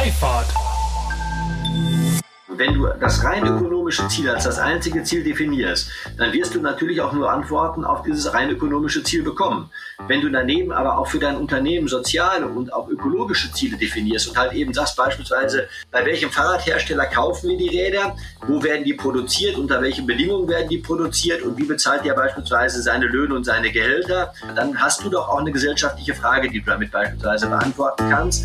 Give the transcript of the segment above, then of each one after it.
Freifahrt wenn du das rein ökonomische Ziel als das einzige Ziel definierst, dann wirst du natürlich auch nur Antworten auf dieses rein ökonomische Ziel bekommen. Wenn du daneben aber auch für dein Unternehmen soziale und auch ökologische Ziele definierst und halt eben sagst beispielsweise, bei welchem Fahrradhersteller kaufen wir die Räder, wo werden die produziert, unter welchen Bedingungen werden die produziert und wie bezahlt der beispielsweise seine Löhne und seine Gehälter, dann hast du doch auch eine gesellschaftliche Frage, die du damit beispielsweise beantworten kannst.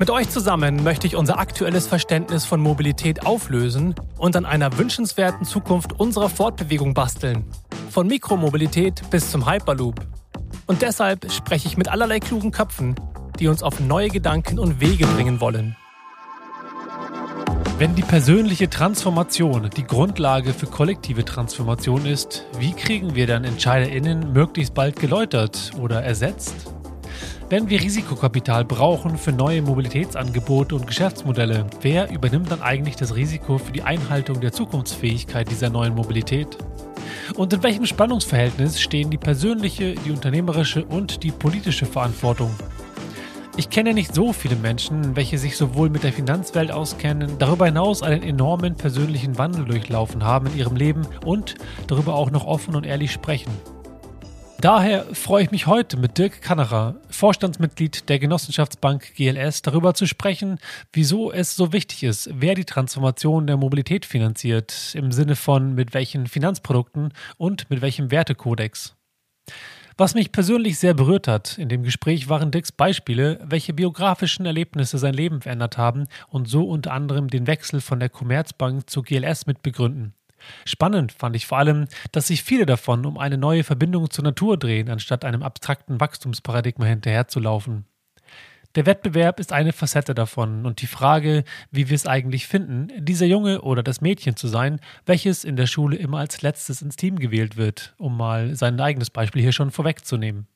Mit euch zusammen möchte ich unser aktuelles Verständnis von Mobilität auflösen und an einer wünschenswerten Zukunft unserer Fortbewegung basteln. Von Mikromobilität bis zum Hyperloop. Und deshalb spreche ich mit allerlei klugen Köpfen, die uns auf neue Gedanken und Wege bringen wollen. Wenn die persönliche Transformation die Grundlage für kollektive Transformation ist, wie kriegen wir dann EntscheiderInnen möglichst bald geläutert oder ersetzt? Wenn wir Risikokapital brauchen für neue Mobilitätsangebote und Geschäftsmodelle, wer übernimmt dann eigentlich das Risiko für die Einhaltung der Zukunftsfähigkeit dieser neuen Mobilität? Und in welchem Spannungsverhältnis stehen die persönliche, die unternehmerische und die politische Verantwortung? Ich kenne nicht so viele Menschen, welche sich sowohl mit der Finanzwelt auskennen, darüber hinaus einen enormen persönlichen Wandel durchlaufen haben in ihrem Leben und darüber auch noch offen und ehrlich sprechen. Daher freue ich mich heute mit Dirk Kannerer, Vorstandsmitglied der Genossenschaftsbank GLS, darüber zu sprechen, wieso es so wichtig ist, wer die Transformation der Mobilität finanziert, im Sinne von mit welchen Finanzprodukten und mit welchem Wertekodex. Was mich persönlich sehr berührt hat in dem Gespräch waren Dirks Beispiele, welche biografischen Erlebnisse sein Leben verändert haben und so unter anderem den Wechsel von der Commerzbank zur GLS mit begründen. Spannend fand ich vor allem, dass sich viele davon um eine neue Verbindung zur Natur drehen, anstatt einem abstrakten Wachstumsparadigma hinterherzulaufen. Der Wettbewerb ist eine Facette davon und die Frage, wie wir es eigentlich finden, dieser Junge oder das Mädchen zu sein, welches in der Schule immer als letztes ins Team gewählt wird, um mal sein eigenes Beispiel hier schon vorwegzunehmen.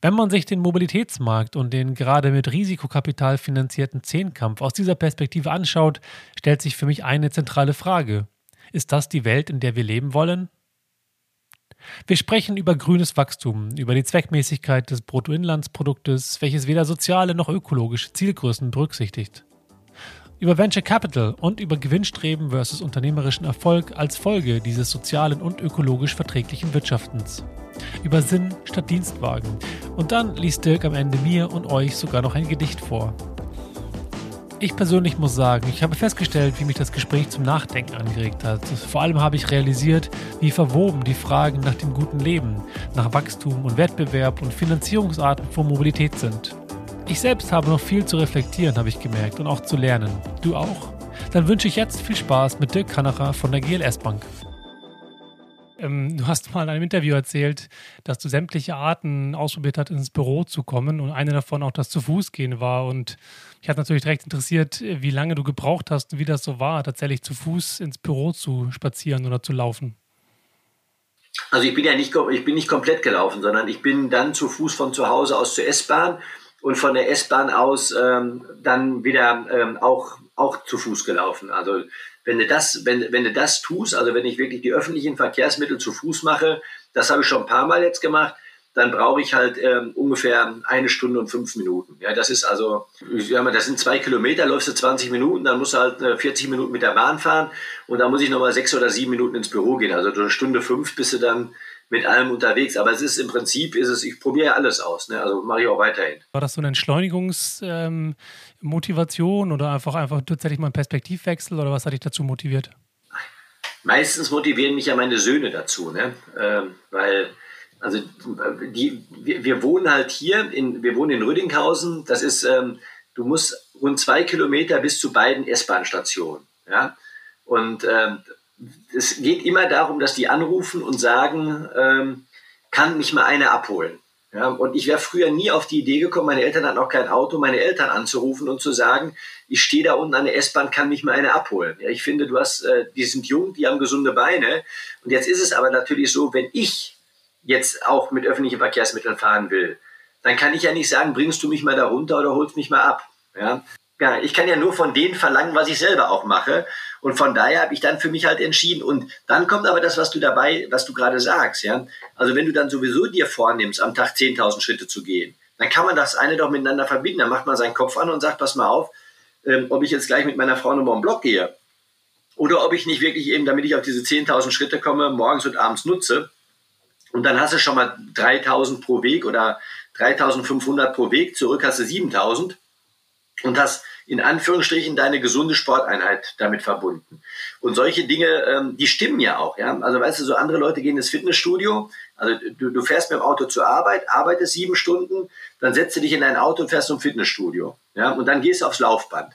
Wenn man sich den Mobilitätsmarkt und den gerade mit Risikokapital finanzierten Zehnkampf aus dieser Perspektive anschaut, stellt sich für mich eine zentrale Frage. Ist das die Welt, in der wir leben wollen? Wir sprechen über grünes Wachstum, über die Zweckmäßigkeit des Bruttoinlandsproduktes, welches weder soziale noch ökologische Zielgrößen berücksichtigt. Über Venture Capital und über Gewinnstreben versus unternehmerischen Erfolg als Folge dieses sozialen und ökologisch verträglichen Wirtschaftens. Über Sinn statt Dienstwagen. Und dann liest Dirk am Ende mir und euch sogar noch ein Gedicht vor. Ich persönlich muss sagen, ich habe festgestellt, wie mich das Gespräch zum Nachdenken angeregt hat. Vor allem habe ich realisiert, wie verwoben die Fragen nach dem guten Leben, nach Wachstum und Wettbewerb und Finanzierungsarten von Mobilität sind. Ich selbst habe noch viel zu reflektieren, habe ich gemerkt, und auch zu lernen. Du auch? Dann wünsche ich jetzt viel Spaß mit Dirk Kanacher von der GLS Bank. Ähm, du hast mal in einem Interview erzählt, dass du sämtliche Arten ausprobiert hast, ins Büro zu kommen und eine davon auch das zu Fuß gehen war. Und ich hat natürlich direkt interessiert, wie lange du gebraucht hast und wie das so war, tatsächlich zu Fuß ins Büro zu spazieren oder zu laufen. Also ich bin ja nicht, ich bin nicht komplett gelaufen, sondern ich bin dann zu Fuß von zu Hause aus zur S-Bahn und von der S-Bahn aus ähm, dann wieder ähm, auch, auch zu Fuß gelaufen. Also wenn du das, wenn, wenn du das tust, also wenn ich wirklich die öffentlichen Verkehrsmittel zu Fuß mache, das habe ich schon ein paar Mal jetzt gemacht, dann brauche ich halt ähm, ungefähr eine Stunde und fünf Minuten. Ja, das ist also, ich sag mal, das sind zwei Kilometer, läufst du 20 Minuten, dann musst du halt äh, 40 Minuten mit der Bahn fahren und dann muss ich nochmal sechs oder sieben Minuten ins Büro gehen. Also eine Stunde fünf bist du dann mit allem unterwegs. Aber es ist im Prinzip, ist es, ich probiere alles aus. Ne? Also mache ich auch weiterhin. War das so eine Entschleunigungsmotivation ähm, oder einfach, einfach tatsächlich mal ein Perspektivwechsel oder was hat dich dazu motiviert? Meistens motivieren mich ja meine Söhne dazu, ne? Ähm, weil also die, wir, wir, wohnen halt hier, in, wir wohnen in Rüdinghausen. Das ist, ähm, du musst rund zwei Kilometer bis zu beiden S-Bahn-Stationen. Ja? Und ähm, es geht immer darum, dass die anrufen und sagen, ähm, kann mich mal einer abholen. Ja, und ich wäre früher nie auf die Idee gekommen, meine Eltern hatten auch kein Auto, meine Eltern anzurufen und zu sagen, ich stehe da unten an der S-Bahn, kann mich mal eine abholen. Ja, ich finde, du hast, äh, die sind jung, die haben gesunde Beine. Und jetzt ist es aber natürlich so, wenn ich jetzt auch mit öffentlichen Verkehrsmitteln fahren will, dann kann ich ja nicht sagen, bringst du mich mal da runter oder holst mich mal ab. Ja? Ja, ich kann ja nur von denen verlangen, was ich selber auch mache. Und von daher habe ich dann für mich halt entschieden. Und dann kommt aber das, was du dabei, was du gerade sagst, ja. Also wenn du dann sowieso dir vornimmst, am Tag 10.000 Schritte zu gehen, dann kann man das eine doch miteinander verbinden. Dann macht man seinen Kopf an und sagt, pass mal auf, ähm, ob ich jetzt gleich mit meiner Frau nochmal im Block gehe oder ob ich nicht wirklich eben, damit ich auf diese 10.000 Schritte komme, morgens und abends nutze. Und dann hast du schon mal 3.000 pro Weg oder 3.500 pro Weg, zurück hast du 7.000 und hast in Anführungsstrichen deine gesunde Sporteinheit damit verbunden. Und solche Dinge, ähm, die stimmen ja auch. Ja? Also weißt du, so andere Leute gehen ins Fitnessstudio, also du, du fährst mit dem Auto zur Arbeit, arbeitest sieben Stunden, dann setzt du dich in dein Auto und fährst zum Fitnessstudio. Ja? Und dann gehst du aufs Laufband.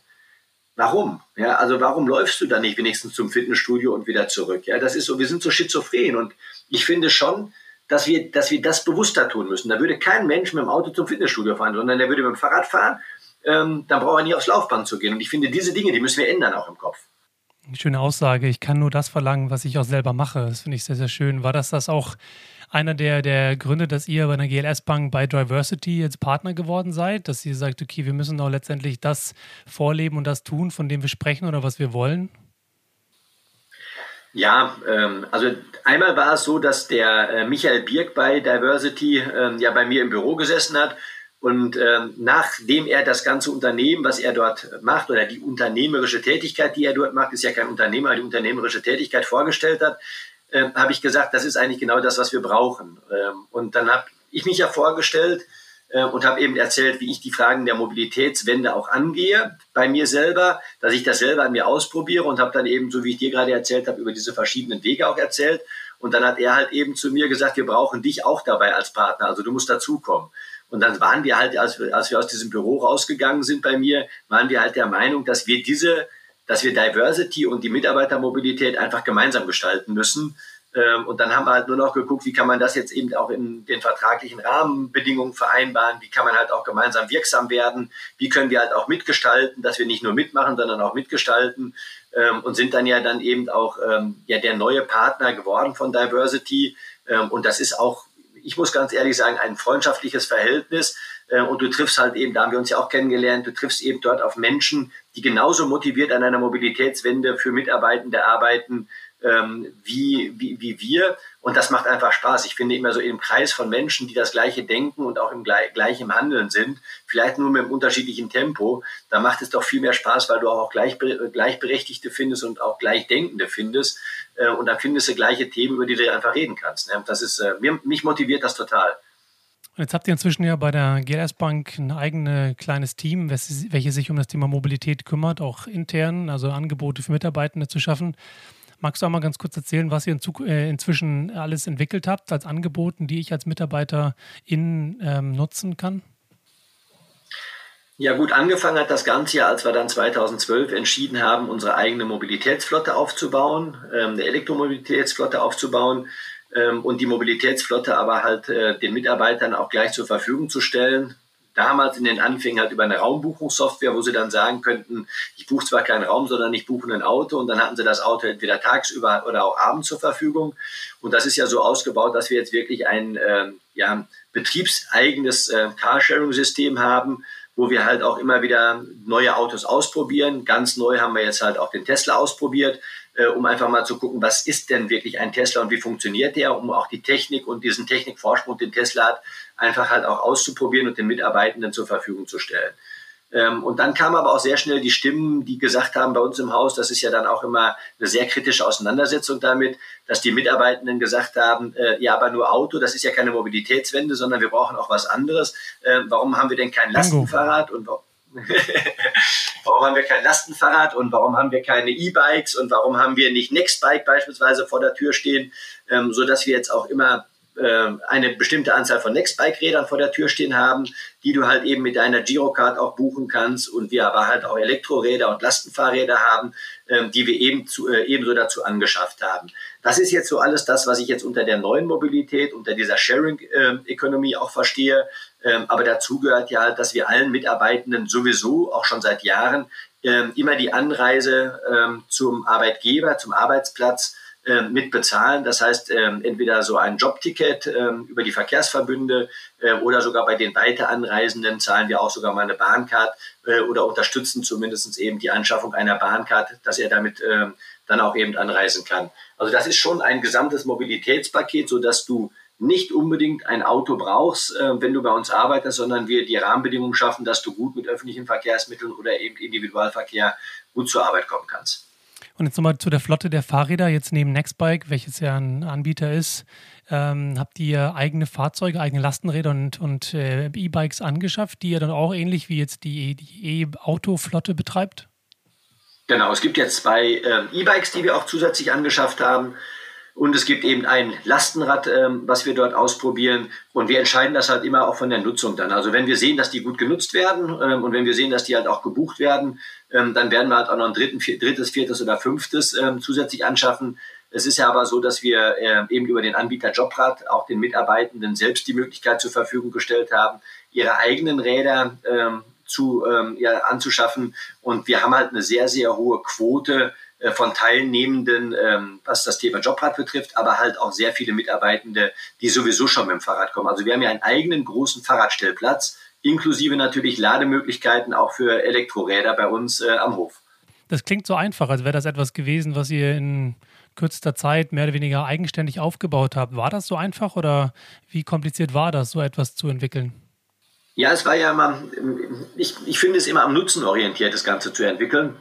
Warum? Ja, also warum läufst du dann nicht wenigstens zum Fitnessstudio und wieder zurück? Ja, das ist so, wir sind so schizophren und ich finde schon, dass wir, dass wir das bewusster tun müssen. Da würde kein Mensch mit dem Auto zum Fitnessstudio fahren, sondern der würde mit dem Fahrrad fahren ähm, dann braucht er nie aufs Laufband zu gehen. Und ich finde, diese Dinge, die müssen wir ändern auch im Kopf. Schöne Aussage. Ich kann nur das verlangen, was ich auch selber mache. Das finde ich sehr, sehr schön. War das das auch einer der, der Gründe, dass ihr bei der GLS Bank bei Diversity jetzt Partner geworden seid? Dass ihr sagt, okay, wir müssen auch letztendlich das vorleben und das tun, von dem wir sprechen oder was wir wollen? Ja, ähm, also einmal war es so, dass der äh, Michael Birk bei Diversity ähm, ja bei mir im Büro gesessen hat und ähm, nachdem er das ganze Unternehmen, was er dort macht, oder die unternehmerische Tätigkeit, die er dort macht, ist ja kein Unternehmer, die unternehmerische Tätigkeit vorgestellt hat, äh, habe ich gesagt, das ist eigentlich genau das, was wir brauchen. Ähm, und dann habe ich mich ja vorgestellt äh, und habe eben erzählt, wie ich die Fragen der Mobilitätswende auch angehe bei mir selber, dass ich das selber an mir ausprobiere und habe dann eben, so wie ich dir gerade erzählt habe, über diese verschiedenen Wege auch erzählt. Und dann hat er halt eben zu mir gesagt, wir brauchen dich auch dabei als Partner, also du musst dazukommen. Und dann waren wir halt, als wir, als wir aus diesem Büro rausgegangen sind bei mir, waren wir halt der Meinung, dass wir diese, dass wir Diversity und die Mitarbeitermobilität einfach gemeinsam gestalten müssen. Ähm, und dann haben wir halt nur noch geguckt, wie kann man das jetzt eben auch in den vertraglichen Rahmenbedingungen vereinbaren, wie kann man halt auch gemeinsam wirksam werden, wie können wir halt auch mitgestalten, dass wir nicht nur mitmachen, sondern auch mitgestalten ähm, und sind dann ja dann eben auch ähm, ja der neue Partner geworden von Diversity. und das ist auch ich muss ganz ehrlich sagen, ein freundschaftliches Verhältnis. Äh, und du triffst halt eben, da haben wir uns ja auch kennengelernt, du triffst eben dort auf Menschen, die genauso motiviert an einer Mobilitätswende für Mitarbeitende arbeiten ähm, wie, wie, wie wir. Und das macht einfach Spaß. Ich finde immer so im Kreis von Menschen, die das Gleiche denken und auch im gleichen Handeln sind, vielleicht nur mit einem unterschiedlichen Tempo, da macht es doch viel mehr Spaß, weil du auch gleich, Gleichberechtigte findest und auch Gleichdenkende findest. Äh, und dann findest du gleiche Themen, über die du einfach reden kannst. Ne? Das ist, äh, mir, mich motiviert das total. Jetzt habt ihr inzwischen ja bei der GLS Bank ein eigenes kleines Team, welches sich um das Thema Mobilität kümmert, auch intern, also Angebote für Mitarbeitende zu schaffen. Magst du auch mal ganz kurz erzählen, was ihr äh, inzwischen alles entwickelt habt als Angeboten, die ich als Mitarbeiter in, ähm, nutzen kann? Ja gut, angefangen hat das Ganze ja, als wir dann 2012 entschieden haben, unsere eigene Mobilitätsflotte aufzubauen, ähm, eine Elektromobilitätsflotte aufzubauen ähm, und die Mobilitätsflotte aber halt äh, den Mitarbeitern auch gleich zur Verfügung zu stellen damals in den Anfängen halt über eine Raumbuchungssoftware, wo sie dann sagen könnten, ich buche zwar keinen Raum, sondern ich buche ein Auto und dann hatten sie das Auto entweder tagsüber oder auch abends zur Verfügung. Und das ist ja so ausgebaut, dass wir jetzt wirklich ein äh, ja, betriebseigenes äh, Carsharing-System haben, wo wir halt auch immer wieder neue Autos ausprobieren. Ganz neu haben wir jetzt halt auch den Tesla ausprobiert, äh, um einfach mal zu gucken, was ist denn wirklich ein Tesla und wie funktioniert der, um auch die Technik und diesen Technikvorsprung, den Tesla hat, einfach halt auch auszuprobieren und den Mitarbeitenden zur Verfügung zu stellen. Ähm, und dann kamen aber auch sehr schnell die Stimmen, die gesagt haben bei uns im Haus, das ist ja dann auch immer eine sehr kritische Auseinandersetzung damit, dass die Mitarbeitenden gesagt haben, äh, ja, aber nur Auto, das ist ja keine Mobilitätswende, sondern wir brauchen auch was anderes. Äh, warum haben wir denn kein Lastenfahrrad und warum haben wir kein Lastenfahrrad und warum haben wir keine E-Bikes und warum haben wir nicht Nextbike beispielsweise vor der Tür stehen, ähm, so dass wir jetzt auch immer äh, eine bestimmte Anzahl von Nextbike-Rädern vor der Tür stehen haben, die du halt eben mit deiner Girocard auch buchen kannst und wir aber halt auch Elektroräder und Lastenfahrräder haben, äh, die wir eben zu, äh, ebenso dazu angeschafft haben. Das ist jetzt so alles das, was ich jetzt unter der neuen Mobilität, unter dieser Sharing-Economy auch verstehe. Ähm, aber dazu gehört ja halt, dass wir allen Mitarbeitenden sowieso auch schon seit Jahren ähm, immer die Anreise ähm, zum Arbeitgeber, zum Arbeitsplatz ähm, mit bezahlen. Das heißt, ähm, entweder so ein Jobticket ähm, über die Verkehrsverbünde äh, oder sogar bei den Weiteranreisenden zahlen wir auch sogar mal eine Bahncard äh, oder unterstützen zumindest eben die Anschaffung einer Bahncard, dass er damit ähm, dann auch eben anreisen kann. Also das ist schon ein gesamtes Mobilitätspaket, so dass du nicht unbedingt ein Auto brauchst, äh, wenn du bei uns arbeitest, sondern wir die Rahmenbedingungen schaffen, dass du gut mit öffentlichen Verkehrsmitteln oder eben Individualverkehr gut zur Arbeit kommen kannst. Und jetzt nochmal zu der Flotte der Fahrräder, jetzt neben Nextbike, welches ja ein Anbieter ist. Ähm, habt ihr eigene Fahrzeuge, eigene Lastenräder und, und äh, E-Bikes angeschafft, die ihr dann auch ähnlich wie jetzt die E-Auto-Flotte betreibt? Genau, es gibt jetzt zwei äh, E-Bikes, die wir auch zusätzlich angeschafft haben. Und es gibt eben ein Lastenrad, ähm, was wir dort ausprobieren. Und wir entscheiden das halt immer auch von der Nutzung dann. Also wenn wir sehen, dass die gut genutzt werden ähm, und wenn wir sehen, dass die halt auch gebucht werden, ähm, dann werden wir halt auch noch ein drittes, viertes oder fünftes zusätzlich anschaffen. Es ist ja aber so, dass wir äh, eben über den Anbieter Jobrad auch den Mitarbeitenden selbst die Möglichkeit zur Verfügung gestellt haben, ihre eigenen Räder zu, ja, anzuschaffen. Und wir haben halt eine sehr, sehr hohe Quote von Teilnehmenden, ähm, was das Thema Jobrad betrifft, aber halt auch sehr viele Mitarbeitende, die sowieso schon mit dem Fahrrad kommen. Also wir haben ja einen eigenen großen Fahrradstellplatz, inklusive natürlich Lademöglichkeiten auch für Elektroräder bei uns äh, am Hof. Das klingt so einfach, als wäre das etwas gewesen, was ihr in kürzester Zeit mehr oder weniger eigenständig aufgebaut habt. War das so einfach oder wie kompliziert war das, so etwas zu entwickeln? Ja, es war ja immer, ich, ich finde es immer am Nutzen orientiert, das Ganze zu entwickeln.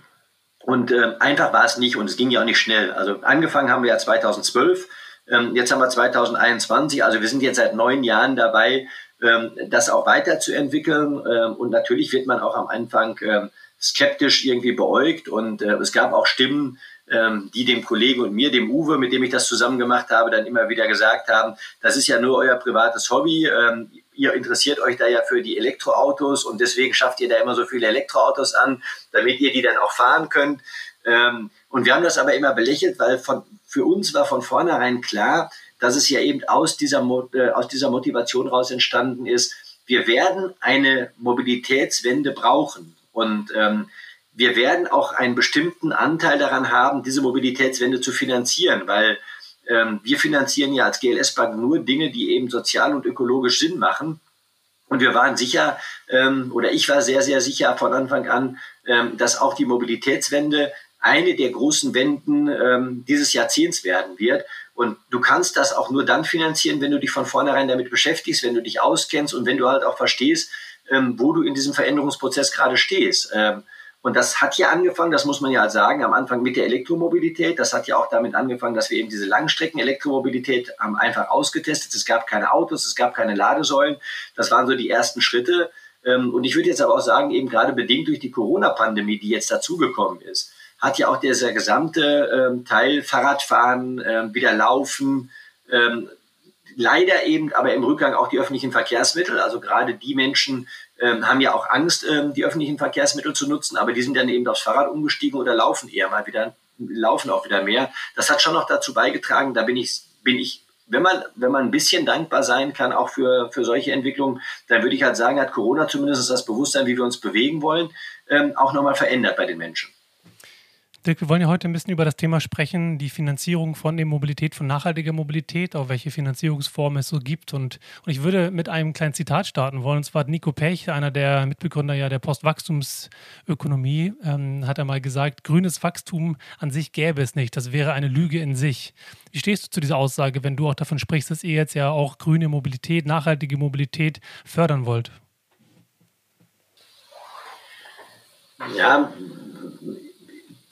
Und äh, einfach war es nicht und es ging ja auch nicht schnell. Also angefangen haben wir ja 2012, ähm, jetzt haben wir 2021, also wir sind jetzt seit neun Jahren dabei, ähm, das auch weiterzuentwickeln. Ähm, und natürlich wird man auch am Anfang ähm, skeptisch irgendwie beäugt und äh, es gab auch Stimmen, ähm, die dem Kollegen und mir, dem Uwe, mit dem ich das zusammen gemacht habe, dann immer wieder gesagt haben, das ist ja nur euer privates Hobby. Ihr interessiert euch da ja für die Elektroautos und deswegen schafft ihr da immer so viele Elektroautos an, damit ihr die dann auch fahren könnt. Ähm, und wir haben das aber immer belächelt, weil von, für uns war von vornherein klar, dass es ja eben aus dieser, äh, aus dieser Motivation raus entstanden ist, wir werden eine Mobilitätswende brauchen. Und ähm, wir werden auch einen bestimmten Anteil daran haben, diese Mobilitätswende zu finanzieren, weil ähm, wir finanzieren ja als GLS Bank nur Dinge, die eben sozial und ökologisch Sinn machen. Und wir waren sicher, ähm, oder ich war sehr, sehr sicher von Anfang an, ähm, dass auch die Mobilitätswende eine der großen Wenden ähm, dieses Jahrzehnts werden wird. Und du kannst das auch nur dann finanzieren, wenn du dich von vornherein damit beschäftigst, wenn du dich auskennst und wenn du halt auch verstehst, ähm, wo du in diesem Veränderungsprozess gerade stehst. Ähm, und das hat ja angefangen, das muss man ja sagen, am Anfang mit der Elektromobilität. Das hat ja auch damit angefangen, dass wir eben diese Langstrecken-Elektromobilität haben einfach ausgetestet. Es gab keine Autos, es gab keine Ladesäulen. Das waren so die ersten Schritte. Ähm, und ich würde jetzt aber auch sagen, eben gerade bedingt durch die Corona-Pandemie, die jetzt dazugekommen ist, hat ja auch dieser gesamte ähm, Teil Fahrradfahren, ähm, wieder Laufen, leider eben aber im Rückgang auch die öffentlichen Verkehrsmittel. Also gerade die Menschen, ähm, haben ja auch Angst, ähm, die öffentlichen Verkehrsmittel zu nutzen, aber die sind dann eben aufs Fahrrad umgestiegen oder laufen eher mal wieder, laufen auch wieder mehr. Das hat schon noch dazu beigetragen, da bin ich, bin ich wenn man, wenn man ein bisschen dankbar sein kann, auch für, für solche Entwicklungen, dann würde ich halt sagen, hat Corona zumindest das Bewusstsein, wie wir uns bewegen wollen, ähm, auch nochmal verändert bei den Menschen. Dirk, wir wollen ja heute ein bisschen über das Thema sprechen, die Finanzierung von der Mobilität, von nachhaltiger Mobilität, auch welche Finanzierungsformen es so gibt. Und, und ich würde mit einem kleinen Zitat starten wollen. Und zwar hat Nico Pech, einer der Mitbegründer ja der Postwachstumsökonomie, ähm, hat einmal gesagt, grünes Wachstum an sich gäbe es nicht. Das wäre eine Lüge in sich. Wie stehst du zu dieser Aussage, wenn du auch davon sprichst, dass ihr jetzt ja auch grüne Mobilität, nachhaltige Mobilität fördern wollt? Ja,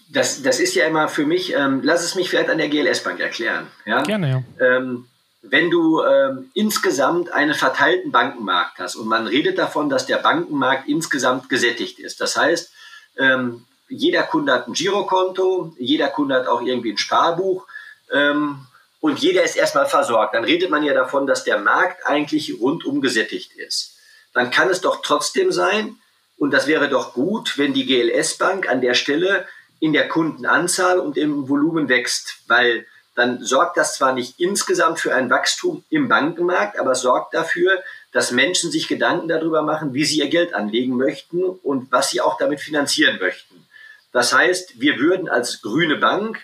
das, das ist ja immer für mich, ähm, lass es mich vielleicht an der GLS-Bank erklären. Ja? Gerne, ja. Ähm, wenn du ähm, insgesamt einen verteilten Bankenmarkt hast und man redet davon, dass der Bankenmarkt insgesamt gesättigt ist. Das heißt, ähm, jeder Kunde hat ein Girokonto, jeder Kunde hat auch irgendwie ein Sparbuch. Ähm, und jeder ist erstmal versorgt, dann redet man ja davon, dass der Markt eigentlich rundum gesättigt ist. Dann kann es doch trotzdem sein, und das wäre doch gut, wenn die GLS Bank an der Stelle in der Kundenanzahl und im Volumen wächst, weil dann sorgt das zwar nicht insgesamt für ein Wachstum im Bankenmarkt, aber sorgt dafür, dass Menschen sich Gedanken darüber machen, wie sie ihr Geld anlegen möchten und was sie auch damit finanzieren möchten. Das heißt, wir würden als grüne Bank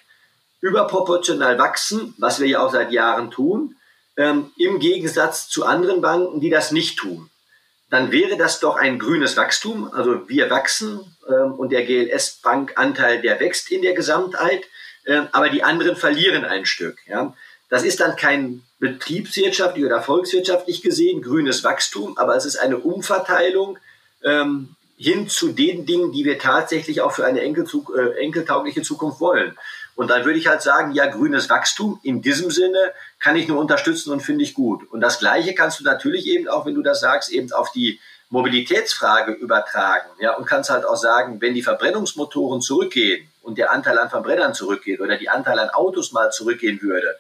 überproportional wachsen, was wir ja auch seit Jahren tun, ähm, im Gegensatz zu anderen Banken, die das nicht tun. Dann wäre das doch ein grünes Wachstum. Also wir wachsen ähm, und der GLS-Bankanteil, der wächst in der Gesamtheit, äh, aber die anderen verlieren ein Stück. Ja. Das ist dann kein betriebswirtschaftlich oder volkswirtschaftlich gesehen grünes Wachstum, aber es ist eine Umverteilung ähm, hin zu den Dingen, die wir tatsächlich auch für eine enkelzug äh, enkeltaugliche Zukunft wollen. Und dann würde ich halt sagen, ja, grünes Wachstum in diesem Sinne kann ich nur unterstützen und finde ich gut. Und das Gleiche kannst du natürlich eben auch, wenn du das sagst, eben auf die Mobilitätsfrage übertragen. Ja, und kannst halt auch sagen, wenn die Verbrennungsmotoren zurückgehen und der Anteil an Verbrennern zurückgeht oder die Anteil an Autos mal zurückgehen würde,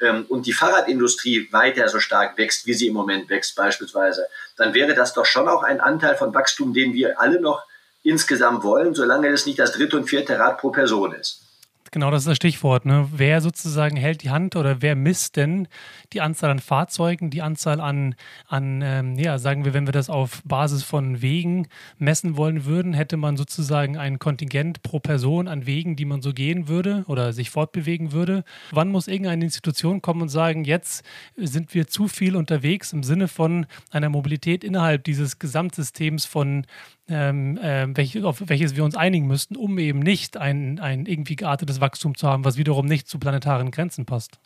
ähm, und die Fahrradindustrie weiter so stark wächst, wie sie im Moment wächst beispielsweise, dann wäre das doch schon auch ein Anteil von Wachstum, den wir alle noch insgesamt wollen, solange es nicht das dritte und vierte Rad pro Person ist. Genau, das ist das Stichwort. Ne? Wer sozusagen hält die Hand oder wer misst denn die Anzahl an Fahrzeugen, die Anzahl an, an ähm, ja, sagen wir, wenn wir das auf Basis von Wegen messen wollen würden, hätte man sozusagen ein Kontingent pro Person an Wegen, die man so gehen würde oder sich fortbewegen würde. Wann muss irgendeine Institution kommen und sagen, jetzt sind wir zu viel unterwegs im Sinne von einer Mobilität innerhalb dieses Gesamtsystems von ähm, äh, welch, auf welches wir uns einigen müssten, um eben nicht ein, ein irgendwie geartetes Wachstum zu haben, was wiederum nicht zu planetaren Grenzen passt.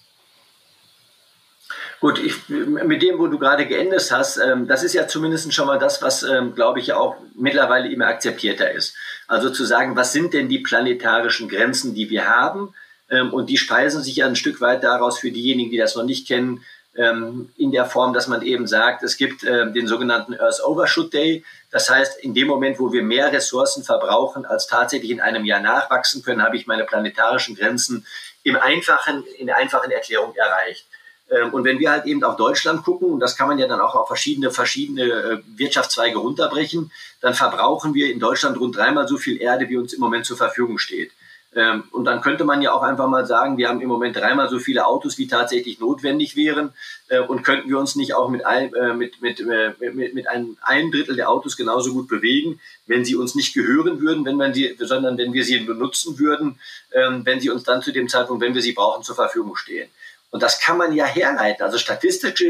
Gut, ich, mit dem, wo du gerade geendet hast, ähm, das ist ja zumindest schon mal das, was, ähm, glaube ich, auch mittlerweile immer akzeptierter ist. Also zu sagen, was sind denn die planetarischen Grenzen, die wir haben? Ähm, und die speisen sich ja ein Stück weit daraus für diejenigen, die das noch nicht kennen, ähm, in der Form, dass man eben sagt, es gibt äh, den sogenannten Earth Overshoot Day. Das heißt, in dem Moment, wo wir mehr Ressourcen verbrauchen, als tatsächlich in einem Jahr nachwachsen können, habe ich meine planetarischen Grenzen im einfachen, in der einfachen Erklärung erreicht. Ähm, und wenn wir halt eben auf Deutschland gucken, und das kann man ja dann auch auf verschiedene, verschiedene äh, Wirtschaftszweige runterbrechen, dann verbrauchen wir in Deutschland rund dreimal so viel Erde, wie uns im Moment zur Verfügung steht. Ähm, und dann könnte man ja auch einfach mal sagen, wir haben im Moment dreimal so viele Autos, wie tatsächlich notwendig wären. Äh, und könnten wir uns nicht auch mit, ein, mit, mit, mit, mit einem, ein Drittel der Autos genauso gut bewegen, wenn sie uns nicht gehören würden, wenn man sie, sondern wenn wir sie benutzen würden, ähm, wenn sie uns dann zu dem Zeitpunkt, wenn wir sie brauchen, zur Verfügung stehen. Und das kann man ja herleiten. Also statistisch,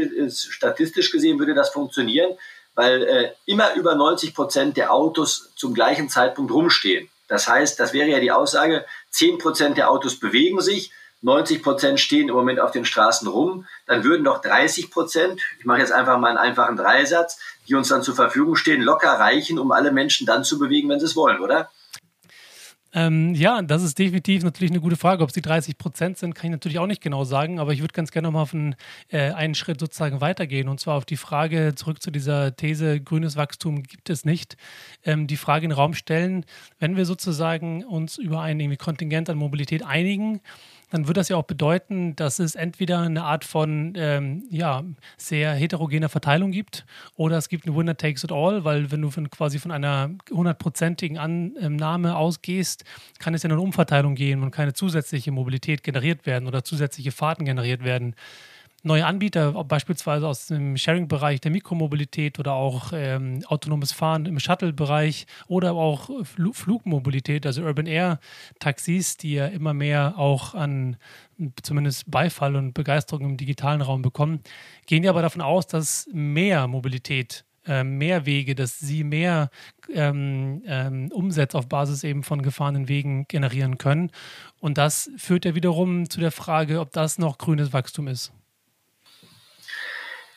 statistisch gesehen würde das funktionieren, weil äh, immer über 90 Prozent der Autos zum gleichen Zeitpunkt rumstehen. Das heißt, das wäre ja die Aussage, 10 Prozent der Autos bewegen sich, 90 Prozent stehen im Moment auf den Straßen rum, dann würden doch 30 Prozent, ich mache jetzt einfach mal einen einfachen Dreisatz, die uns dann zur Verfügung stehen, locker reichen, um alle Menschen dann zu bewegen, wenn sie es wollen, oder? Ähm, ja, das ist definitiv natürlich eine gute Frage. Ob es die 30 Prozent sind, kann ich natürlich auch nicht genau sagen, aber ich würde ganz gerne nochmal auf einen, äh, einen Schritt sozusagen weitergehen und zwar auf die Frage zurück zu dieser These, grünes Wachstum gibt es nicht. Ähm, die Frage in den Raum stellen, wenn wir sozusagen uns über ein irgendwie Kontingent an Mobilität einigen, dann würde das ja auch bedeuten, dass es entweder eine Art von ähm, ja, sehr heterogener Verteilung gibt oder es gibt eine Winner takes it all, weil wenn du von, quasi von einer hundertprozentigen Annahme ausgehst, kann es ja nur eine Umverteilung gehen und keine zusätzliche Mobilität generiert werden oder zusätzliche Fahrten generiert werden neue Anbieter, beispielsweise aus dem Sharing-Bereich der Mikromobilität oder auch ähm, autonomes Fahren im Shuttle-Bereich oder auch Fl Flugmobilität, also Urban Air-Taxis, die ja immer mehr auch an zumindest Beifall und Begeisterung im digitalen Raum bekommen, gehen ja aber davon aus, dass mehr Mobilität äh, mehr Wege, dass sie mehr ähm, ähm, Umsätze auf Basis eben von gefahrenen Wegen generieren können. Und das führt ja wiederum zu der Frage, ob das noch grünes Wachstum ist.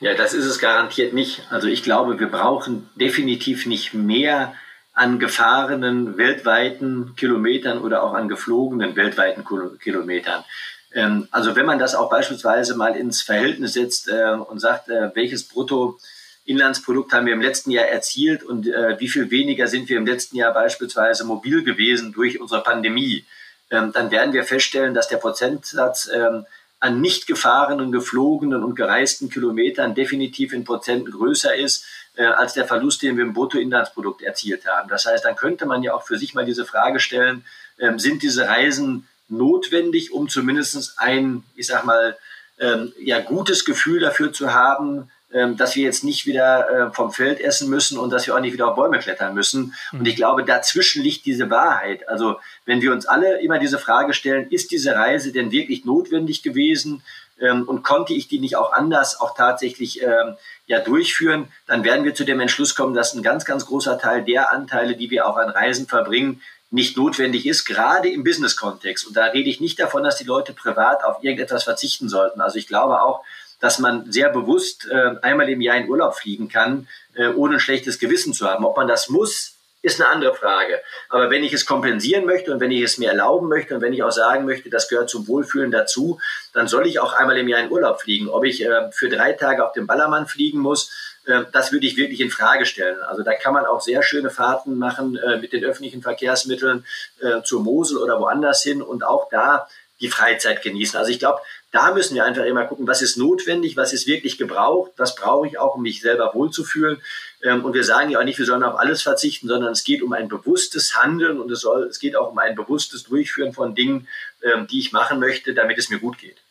Ja, das ist es garantiert nicht. Also ich glaube, wir brauchen definitiv nicht mehr an gefahrenen weltweiten Kilometern oder auch an geflogenen weltweiten Kilometern. Ähm, also wenn man das auch beispielsweise mal ins Verhältnis setzt äh, und sagt, äh, welches Bruttoinlandsprodukt haben wir im letzten Jahr erzielt und äh, wie viel weniger sind wir im letzten Jahr beispielsweise mobil gewesen durch unsere Pandemie, ähm, dann werden wir feststellen, dass der Prozentsatz ähm, an nicht gefahrenen, geflogenen und gereisten Kilometern definitiv in Prozenten größer ist äh, als der Verlust, den wir im Bruttoinlandsprodukt erzielt haben. Das heißt, dann könnte man ja auch für sich mal diese Frage stellen, ähm, sind diese Reisen notwendig, um zumindest ein, ich sag mal, ähm, ja, gutes Gefühl dafür zu haben, dass wir jetzt nicht wieder äh, vom Feld essen müssen und dass wir auch nicht wieder auf Bäume klettern müssen. Mhm. Und ich glaube, dazwischen liegt diese Wahrheit. Also wenn wir uns alle immer diese Frage stellen, ist diese Reise denn wirklich notwendig gewesen ähm, und konnte ich die nicht auch anders auch tatsächlich ähm, ja durchführen, dann werden wir zu dem Entschluss kommen, dass ein ganz, ganz großer Teil der Anteile, die wir auch an Reisen verbringen, nicht notwendig ist, gerade im Business-Kontext. Und da rede ich nicht davon, dass die Leute privat auf irgendetwas verzichten sollten. Also ich glaube auch, dass man sehr bewusst äh, einmal im Jahr in Urlaub fliegen kann, äh, ohne ein schlechtes Gewissen zu haben. Ob man das muss, ist eine andere Frage. Aber wenn ich es kompensieren möchte und wenn ich es mir erlauben möchte und wenn ich auch sagen möchte, das gehört zum Wohlfühlen dazu, dann soll ich auch einmal im Jahr in Urlaub fliegen. Ob ich äh, für drei Tage auf dem Ballermann fliegen muss, äh, das würde ich wirklich in Frage stellen. Also da kann man auch sehr schöne Fahrten machen äh, mit den öffentlichen Verkehrsmitteln äh, zur Mosel oder woanders hin und auch da die Freizeit genießen. Also ich glaube, da müssen wir einfach immer gucken, was ist notwendig, was ist wirklich gebraucht, was brauche ich auch, um mich selber wohlzufühlen. Ähm, und wir sagen ja auch nicht, wir sollen auf alles verzichten, sondern es geht um ein bewusstes Handeln und es, soll, es geht auch um ein bewusstes Durchführen von Dingen, ähm, die ich machen möchte, damit es mir gut geht.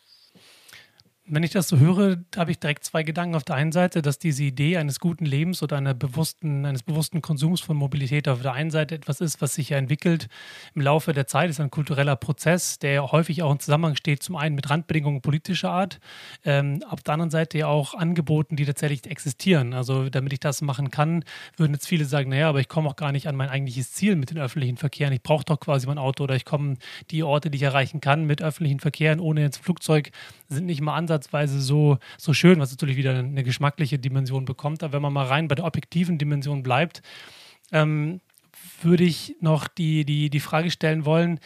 Wenn ich das so höre, habe ich direkt zwei Gedanken. Auf der einen Seite, dass diese Idee eines guten Lebens oder einer bewussten, eines bewussten Konsums von Mobilität auf der einen Seite etwas ist, was sich ja entwickelt im Laufe der Zeit, ist ein kultureller Prozess, der häufig auch im Zusammenhang steht, zum einen mit Randbedingungen politischer Art, ähm, auf der anderen Seite ja auch Angeboten, die tatsächlich existieren. Also damit ich das machen kann, würden jetzt viele sagen, naja, aber ich komme auch gar nicht an mein eigentliches Ziel mit den öffentlichen Verkehren. Ich brauche doch quasi mein Auto oder ich komme die Orte, die ich erreichen kann mit öffentlichen Verkehren ohne ins Flugzeug, sind nicht mal Ansatz ansatzweise so, so schön, was natürlich wieder eine geschmackliche Dimension bekommt. Aber wenn man mal rein bei der objektiven Dimension bleibt, ähm, würde ich noch die, die, die Frage stellen wollen,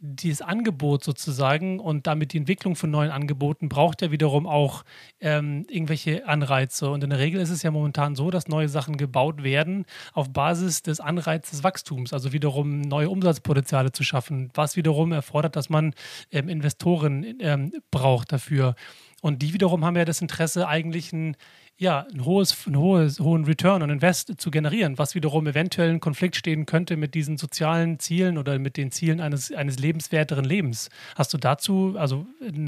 dieses Angebot sozusagen und damit die Entwicklung von neuen Angeboten braucht ja wiederum auch ähm, irgendwelche Anreize. Und in der Regel ist es ja momentan so, dass neue Sachen gebaut werden auf Basis des Anreizes Wachstums, also wiederum neue Umsatzpotenziale zu schaffen, was wiederum erfordert, dass man ähm, Investoren ähm, braucht dafür. Und die wiederum haben ja das Interesse, eigentlich ein, ja, ein hohes, ein hohes, hohen Return on Invest zu generieren, was wiederum eventuell in Konflikt stehen könnte mit diesen sozialen Zielen oder mit den Zielen eines, eines lebenswerteren Lebens. Hast du dazu, also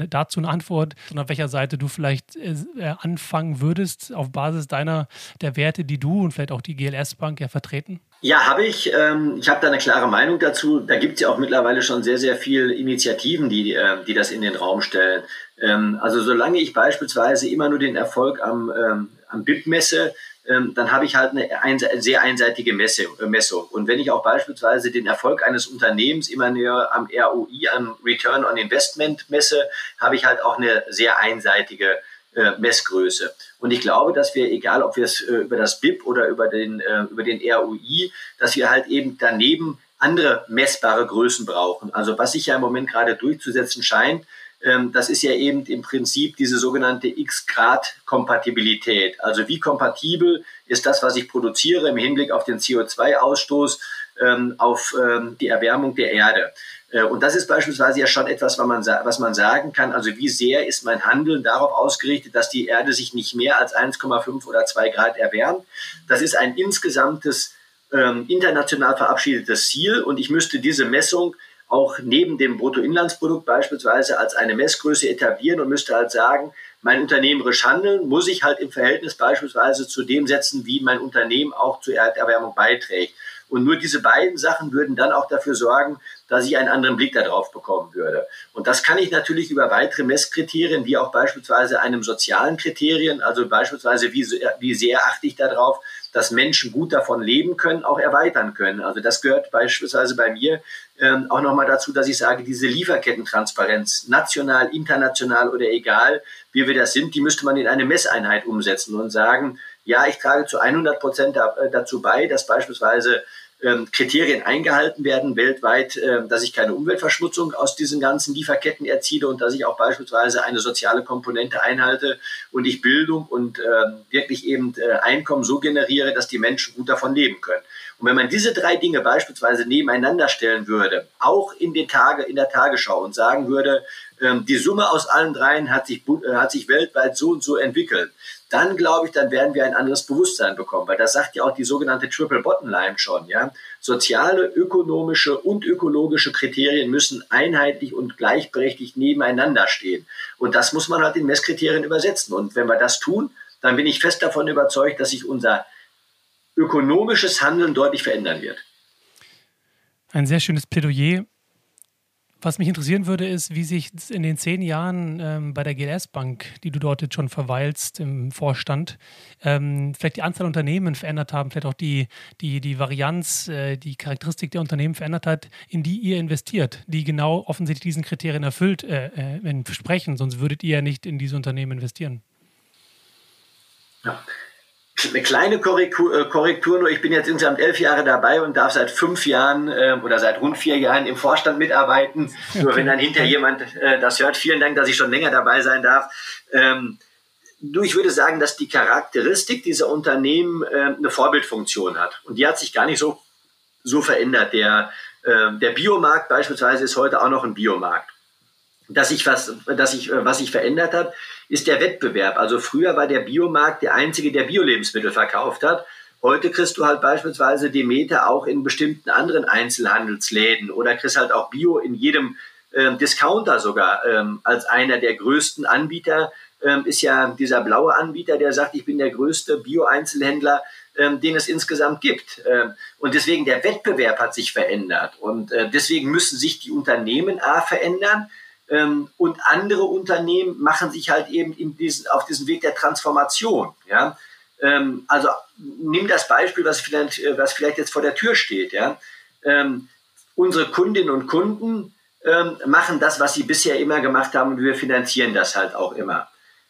dazu eine Antwort, und auf welcher Seite du vielleicht äh, anfangen würdest, auf Basis deiner der Werte, die du und vielleicht auch die GLS Bank ja vertreten? Ja, habe ich. Ähm, ich habe da eine klare Meinung dazu. Da gibt es ja auch mittlerweile schon sehr, sehr viele Initiativen, die, äh, die das in den Raum stellen. Ähm, also solange ich beispielsweise immer nur den Erfolg am, ähm, am BIP messe, ähm, dann habe ich halt eine ein, sehr einseitige Messe, äh, Messung. Und wenn ich auch beispielsweise den Erfolg eines Unternehmens immer näher am ROI, am Return on Investment messe, habe ich halt auch eine sehr einseitige äh, Messgröße. Und ich glaube, dass wir, egal ob wir es äh, über das BIP oder über den, äh, über den ROI, dass wir halt eben daneben andere messbare Größen brauchen. Also was sich ja im Moment gerade durchzusetzen scheint, das ist ja eben im Prinzip diese sogenannte X-Grad-Kompatibilität. Also wie kompatibel ist das, was ich produziere im Hinblick auf den CO2-Ausstoß, ähm, auf ähm, die Erwärmung der Erde. Äh, und das ist beispielsweise ja schon etwas, was man, was man sagen kann. Also wie sehr ist mein Handeln darauf ausgerichtet, dass die Erde sich nicht mehr als 1,5 oder 2 Grad erwärmt. Das ist ein insgesamtes ähm, international verabschiedetes Ziel und ich müsste diese Messung auch neben dem Bruttoinlandsprodukt beispielsweise als eine Messgröße etablieren und müsste halt sagen, mein unternehmerisch Handeln muss ich halt im Verhältnis beispielsweise zu dem setzen, wie mein Unternehmen auch zur Erderwärmung beiträgt. Und nur diese beiden Sachen würden dann auch dafür sorgen, dass ich einen anderen Blick darauf bekommen würde. Und das kann ich natürlich über weitere Messkriterien, wie auch beispielsweise einem sozialen Kriterien, also beispielsweise wie, wie sehr achte ich darauf, dass Menschen gut davon leben können, auch erweitern können. Also das gehört beispielsweise bei mir ähm, auch nochmal dazu, dass ich sage, diese Lieferkettentransparenz, national, international oder egal, wie wir das sind, die müsste man in eine Messeinheit umsetzen und sagen, ja, ich trage zu 100 Prozent äh, dazu bei, dass beispielsweise ähm, Kriterien eingehalten werden weltweit, äh, dass ich keine Umweltverschmutzung aus diesen ganzen Lieferketten erziele und dass ich auch beispielsweise eine soziale Komponente einhalte und ich Bildung und äh, wirklich eben äh, Einkommen so generiere, dass die Menschen gut davon leben können. Und wenn man diese drei Dinge beispielsweise nebeneinander stellen würde, auch in den Tage, in der Tagesschau und sagen würde, ähm, die Summe aus allen dreien hat sich, äh, hat sich weltweit so und so entwickelt. Dann glaube ich, dann werden wir ein anderes Bewusstsein bekommen, weil das sagt ja auch die sogenannte Triple Bottom Line schon. Ja? Soziale, ökonomische und ökologische Kriterien müssen einheitlich und gleichberechtigt nebeneinander stehen. Und das muss man halt in Messkriterien übersetzen. Und wenn wir das tun, dann bin ich fest davon überzeugt, dass sich unser ökonomisches Handeln deutlich verändern wird. Ein sehr schönes Plädoyer was mich interessieren würde, ist, wie sich in den zehn Jahren ähm, bei der GLS Bank, die du dort jetzt schon verweilst im Vorstand, ähm, vielleicht die Anzahl Unternehmen verändert haben, vielleicht auch die, die, die Varianz, äh, die Charakteristik der Unternehmen verändert hat, in die ihr investiert, die genau offensichtlich diesen Kriterien erfüllt, äh, äh, versprechen, sonst würdet ihr ja nicht in diese Unternehmen investieren. Ja, eine kleine Korrektur, äh, Korrektur, nur ich bin jetzt insgesamt elf Jahre dabei und darf seit fünf Jahren äh, oder seit rund vier Jahren im Vorstand mitarbeiten. Okay. Nur wenn dann hinterher jemand äh, das hört, vielen Dank, dass ich schon länger dabei sein darf. Ähm, du, ich würde sagen, dass die Charakteristik dieser Unternehmen äh, eine Vorbildfunktion hat. Und die hat sich gar nicht so, so verändert. Der, äh, der Biomarkt beispielsweise ist heute auch noch ein Biomarkt. Dass sich was, dass sich, äh, was sich verändert hat, ist der Wettbewerb. Also früher war der Biomarkt der einzige, der Biolebensmittel verkauft hat. Heute kriegst du halt beispielsweise Demeter auch in bestimmten anderen Einzelhandelsläden oder kriegst halt auch Bio in jedem ähm, Discounter sogar ähm, als einer der größten Anbieter. Ähm, ist ja dieser blaue Anbieter, der sagt, ich bin der größte Bio-Einzelhändler, ähm, den es insgesamt gibt. Ähm, und deswegen der Wettbewerb hat sich verändert. Und äh, deswegen müssen sich die Unternehmen A verändern ähm, und andere Unternehmen machen sich halt eben in diesen, auf diesen Weg der Transformation. Ja? Ähm, also nimm das Beispiel, was vielleicht, äh, was vielleicht jetzt vor der Tür steht. Ja? Ähm, unsere Kundinnen und Kunden ähm, machen das, was sie bisher immer gemacht haben und wir finanzieren das halt auch immer.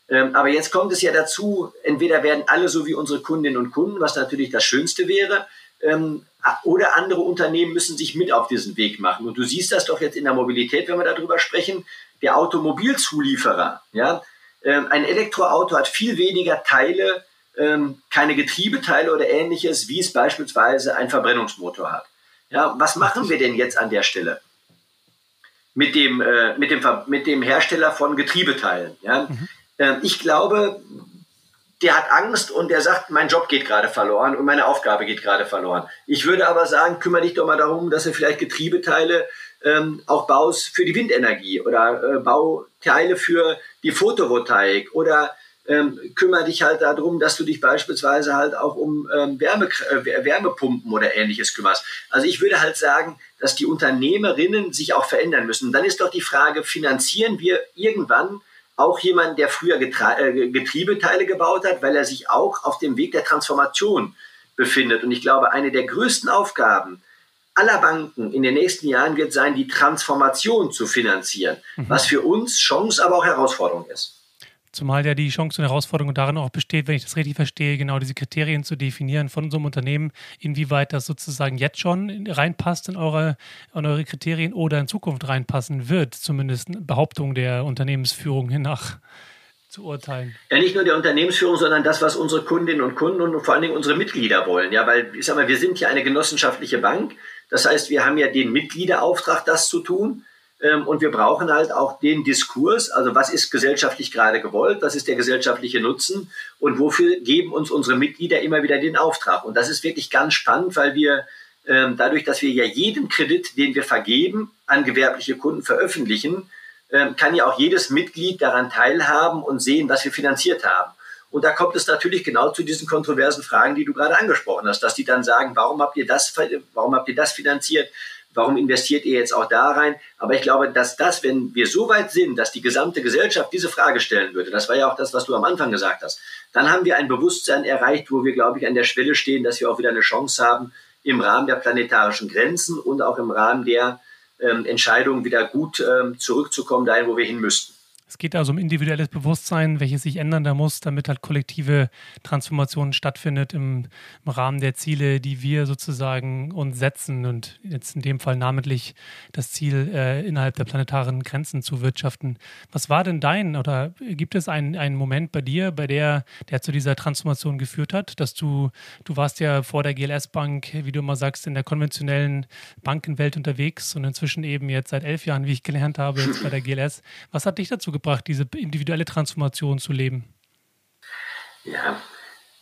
Ähm, aber jetzt kommt es ja dazu, entweder werden alle so wie unsere Kundinnen und Kunden, was natürlich das Schönste wäre, ähm, oder andere Unternehmen müssen sich mit auf diesen Weg machen. Und du siehst das doch jetzt in der Mobilität, wenn wir darüber sprechen. Der Automobilzulieferer, ja, ähm, ein Elektroauto hat viel weniger Teile, ähm, keine Getriebeteile oder ähnliches, wie es beispielsweise ein Verbrennungsmotor hat. Ja, was machen wir denn jetzt an der Stelle? Mit dem, äh, mit dem, mit dem Hersteller von Getriebeteilen. Ja? Mhm. Ähm, ich glaube, der hat Angst und der sagt, mein Job geht gerade verloren und meine Aufgabe geht gerade verloren. Ich würde aber sagen, kümmere dich doch mal darum, dass du vielleicht Getriebeteile ähm, auch baust für die Windenergie oder äh, Bauteile für die Photovoltaik oder ähm, kümmere dich halt darum, dass du dich beispielsweise halt auch um ähm, Wärme, äh, Wärmepumpen oder ähnliches kümmerst. Also ich würde halt sagen, dass die Unternehmerinnen sich auch verändern müssen. Dann ist doch die Frage, finanzieren wir irgendwann auch jemand, der früher äh, Getriebeteile gebaut hat, weil er sich auch auf dem Weg der Transformation befindet. Und ich glaube, eine der größten Aufgaben aller Banken in den nächsten Jahren wird sein, die Transformation zu finanzieren, mhm. was für uns Chance, aber auch Herausforderung ist. Zumal ja die Chance und Herausforderung darin auch besteht, wenn ich das richtig verstehe, genau diese Kriterien zu definieren von unserem Unternehmen, inwieweit das sozusagen jetzt schon reinpasst in eure, in eure Kriterien oder in Zukunft reinpassen wird, zumindest Behauptung der Unternehmensführung hinnach zu urteilen. Ja, nicht nur der Unternehmensführung, sondern das, was unsere Kundinnen und Kunden und vor allen Dingen unsere Mitglieder wollen. Ja, weil ich sag mal, wir sind ja eine genossenschaftliche Bank. Das heißt, wir haben ja den Mitgliederauftrag, das zu tun. Ähm, und wir brauchen halt auch den Diskurs, also was ist gesellschaftlich gerade gewollt, was ist der gesellschaftliche Nutzen und wofür geben uns unsere Mitglieder immer wieder den Auftrag. Und das ist wirklich ganz spannend, weil wir ähm, dadurch, dass wir ja jeden Kredit, den wir vergeben, an gewerbliche Kunden veröffentlichen, ähm, kann ja auch jedes Mitglied daran teilhaben und sehen, was wir finanziert haben. Und da kommt es natürlich genau zu diesen kontroversen Fragen, die du gerade angesprochen hast, dass die dann sagen, warum habt ihr das, warum habt ihr das finanziert? Warum investiert ihr jetzt auch da rein? Aber ich glaube, dass das, wenn wir so weit sind, dass die gesamte Gesellschaft diese Frage stellen würde, das war ja auch das, was du am Anfang gesagt hast, dann haben wir ein Bewusstsein erreicht, wo wir, glaube ich, an der Schwelle stehen, dass wir auch wieder eine Chance haben, im Rahmen der planetarischen Grenzen und auch im Rahmen der ähm, Entscheidungen wieder gut ähm, zurückzukommen, dahin, wo wir hin müssten. Es geht also um individuelles Bewusstsein, welches sich ändern da muss, damit halt kollektive Transformation stattfindet im, im, Rahmen der Ziele, die wir sozusagen uns setzen und jetzt in dem Fall namentlich das Ziel, äh, innerhalb der planetaren Grenzen zu wirtschaften. Was war denn dein oder gibt es einen, einen Moment bei dir, bei der, der zu dieser Transformation geführt hat, dass du, du warst ja vor der GLS-Bank, wie du immer sagst, in der konventionellen Bankenwelt unterwegs und inzwischen eben jetzt seit elf Jahren, wie ich gelernt habe, jetzt bei der GLS. Was hat dich dazu gebracht, diese individuelle Transformation zu leben? Ja,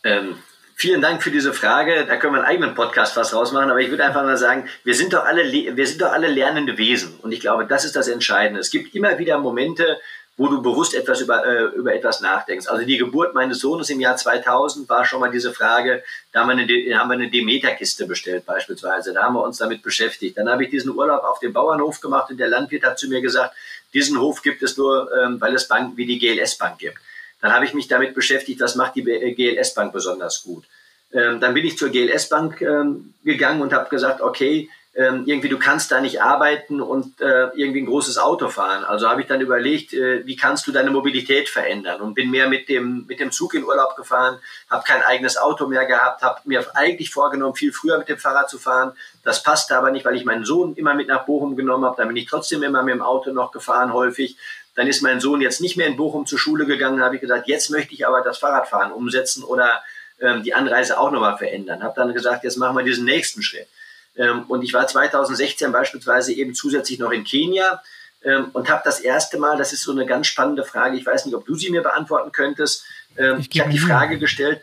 ähm, vielen Dank für diese Frage. Da können wir einen eigenen Podcast fast rausmachen, aber ich würde einfach mal sagen, wir sind doch alle, wir sind doch alle lernende Wesen. Und ich glaube, das ist das Entscheidende. Es gibt immer wieder Momente, wo du bewusst etwas über, äh, über etwas nachdenkst. Also die Geburt meines Sohnes im Jahr 2000 war schon mal diese Frage, da haben wir eine, haben wir eine Demeter-Kiste bestellt beispielsweise, da haben wir uns damit beschäftigt. Dann habe ich diesen Urlaub auf dem Bauernhof gemacht und der Landwirt hat zu mir gesagt, diesen Hof gibt es nur, ähm, weil es Banken wie die GLS-Bank gibt. Dann habe ich mich damit beschäftigt, was macht die GLS-Bank besonders gut. Ähm, dann bin ich zur GLS-Bank ähm, gegangen und habe gesagt, okay, ähm, irgendwie du kannst da nicht arbeiten und äh, irgendwie ein großes Auto fahren. Also habe ich dann überlegt, äh, wie kannst du deine Mobilität verändern und bin mehr mit dem mit dem Zug in Urlaub gefahren, habe kein eigenes Auto mehr gehabt, habe mir eigentlich vorgenommen, viel früher mit dem Fahrrad zu fahren. Das passte aber nicht, weil ich meinen Sohn immer mit nach Bochum genommen habe. Dann bin ich trotzdem immer mit dem Auto noch gefahren häufig. Dann ist mein Sohn jetzt nicht mehr in Bochum zur Schule gegangen. habe ich gesagt, jetzt möchte ich aber das Fahrradfahren umsetzen oder ähm, die Anreise auch nochmal verändern. Habe dann gesagt, jetzt machen wir diesen nächsten Schritt. Ähm, und ich war 2016 beispielsweise eben zusätzlich noch in Kenia ähm, und habe das erste Mal, das ist so eine ganz spannende Frage, ich weiß nicht, ob du sie mir beantworten könntest. Ähm, ich, ich habe die Frage gestellt,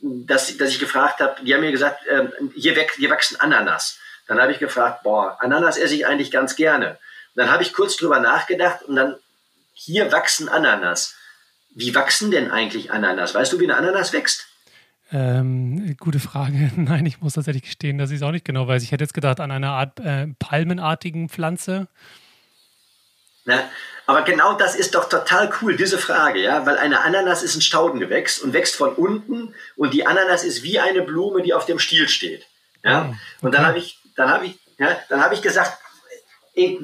dass, dass ich gefragt habe, die haben mir gesagt, hier, wächst, hier wachsen Ananas. Dann habe ich gefragt, boah, Ananas esse ich eigentlich ganz gerne. Und dann habe ich kurz drüber nachgedacht und dann, hier wachsen Ananas. Wie wachsen denn eigentlich Ananas? Weißt du, wie eine Ananas wächst? Ähm, gute Frage. Nein, ich muss tatsächlich gestehen, dass ich es auch nicht genau weiß. Ich hätte jetzt gedacht an einer Art äh, palmenartigen Pflanze. Na, aber genau das ist doch total cool, diese Frage, ja, weil eine Ananas ist ein Staudengewächs und wächst von unten und die Ananas ist wie eine Blume, die auf dem Stiel steht. Ja, oh, okay. und dann habe ich, dann habe ich, ja, dann habe ich gesagt, wie,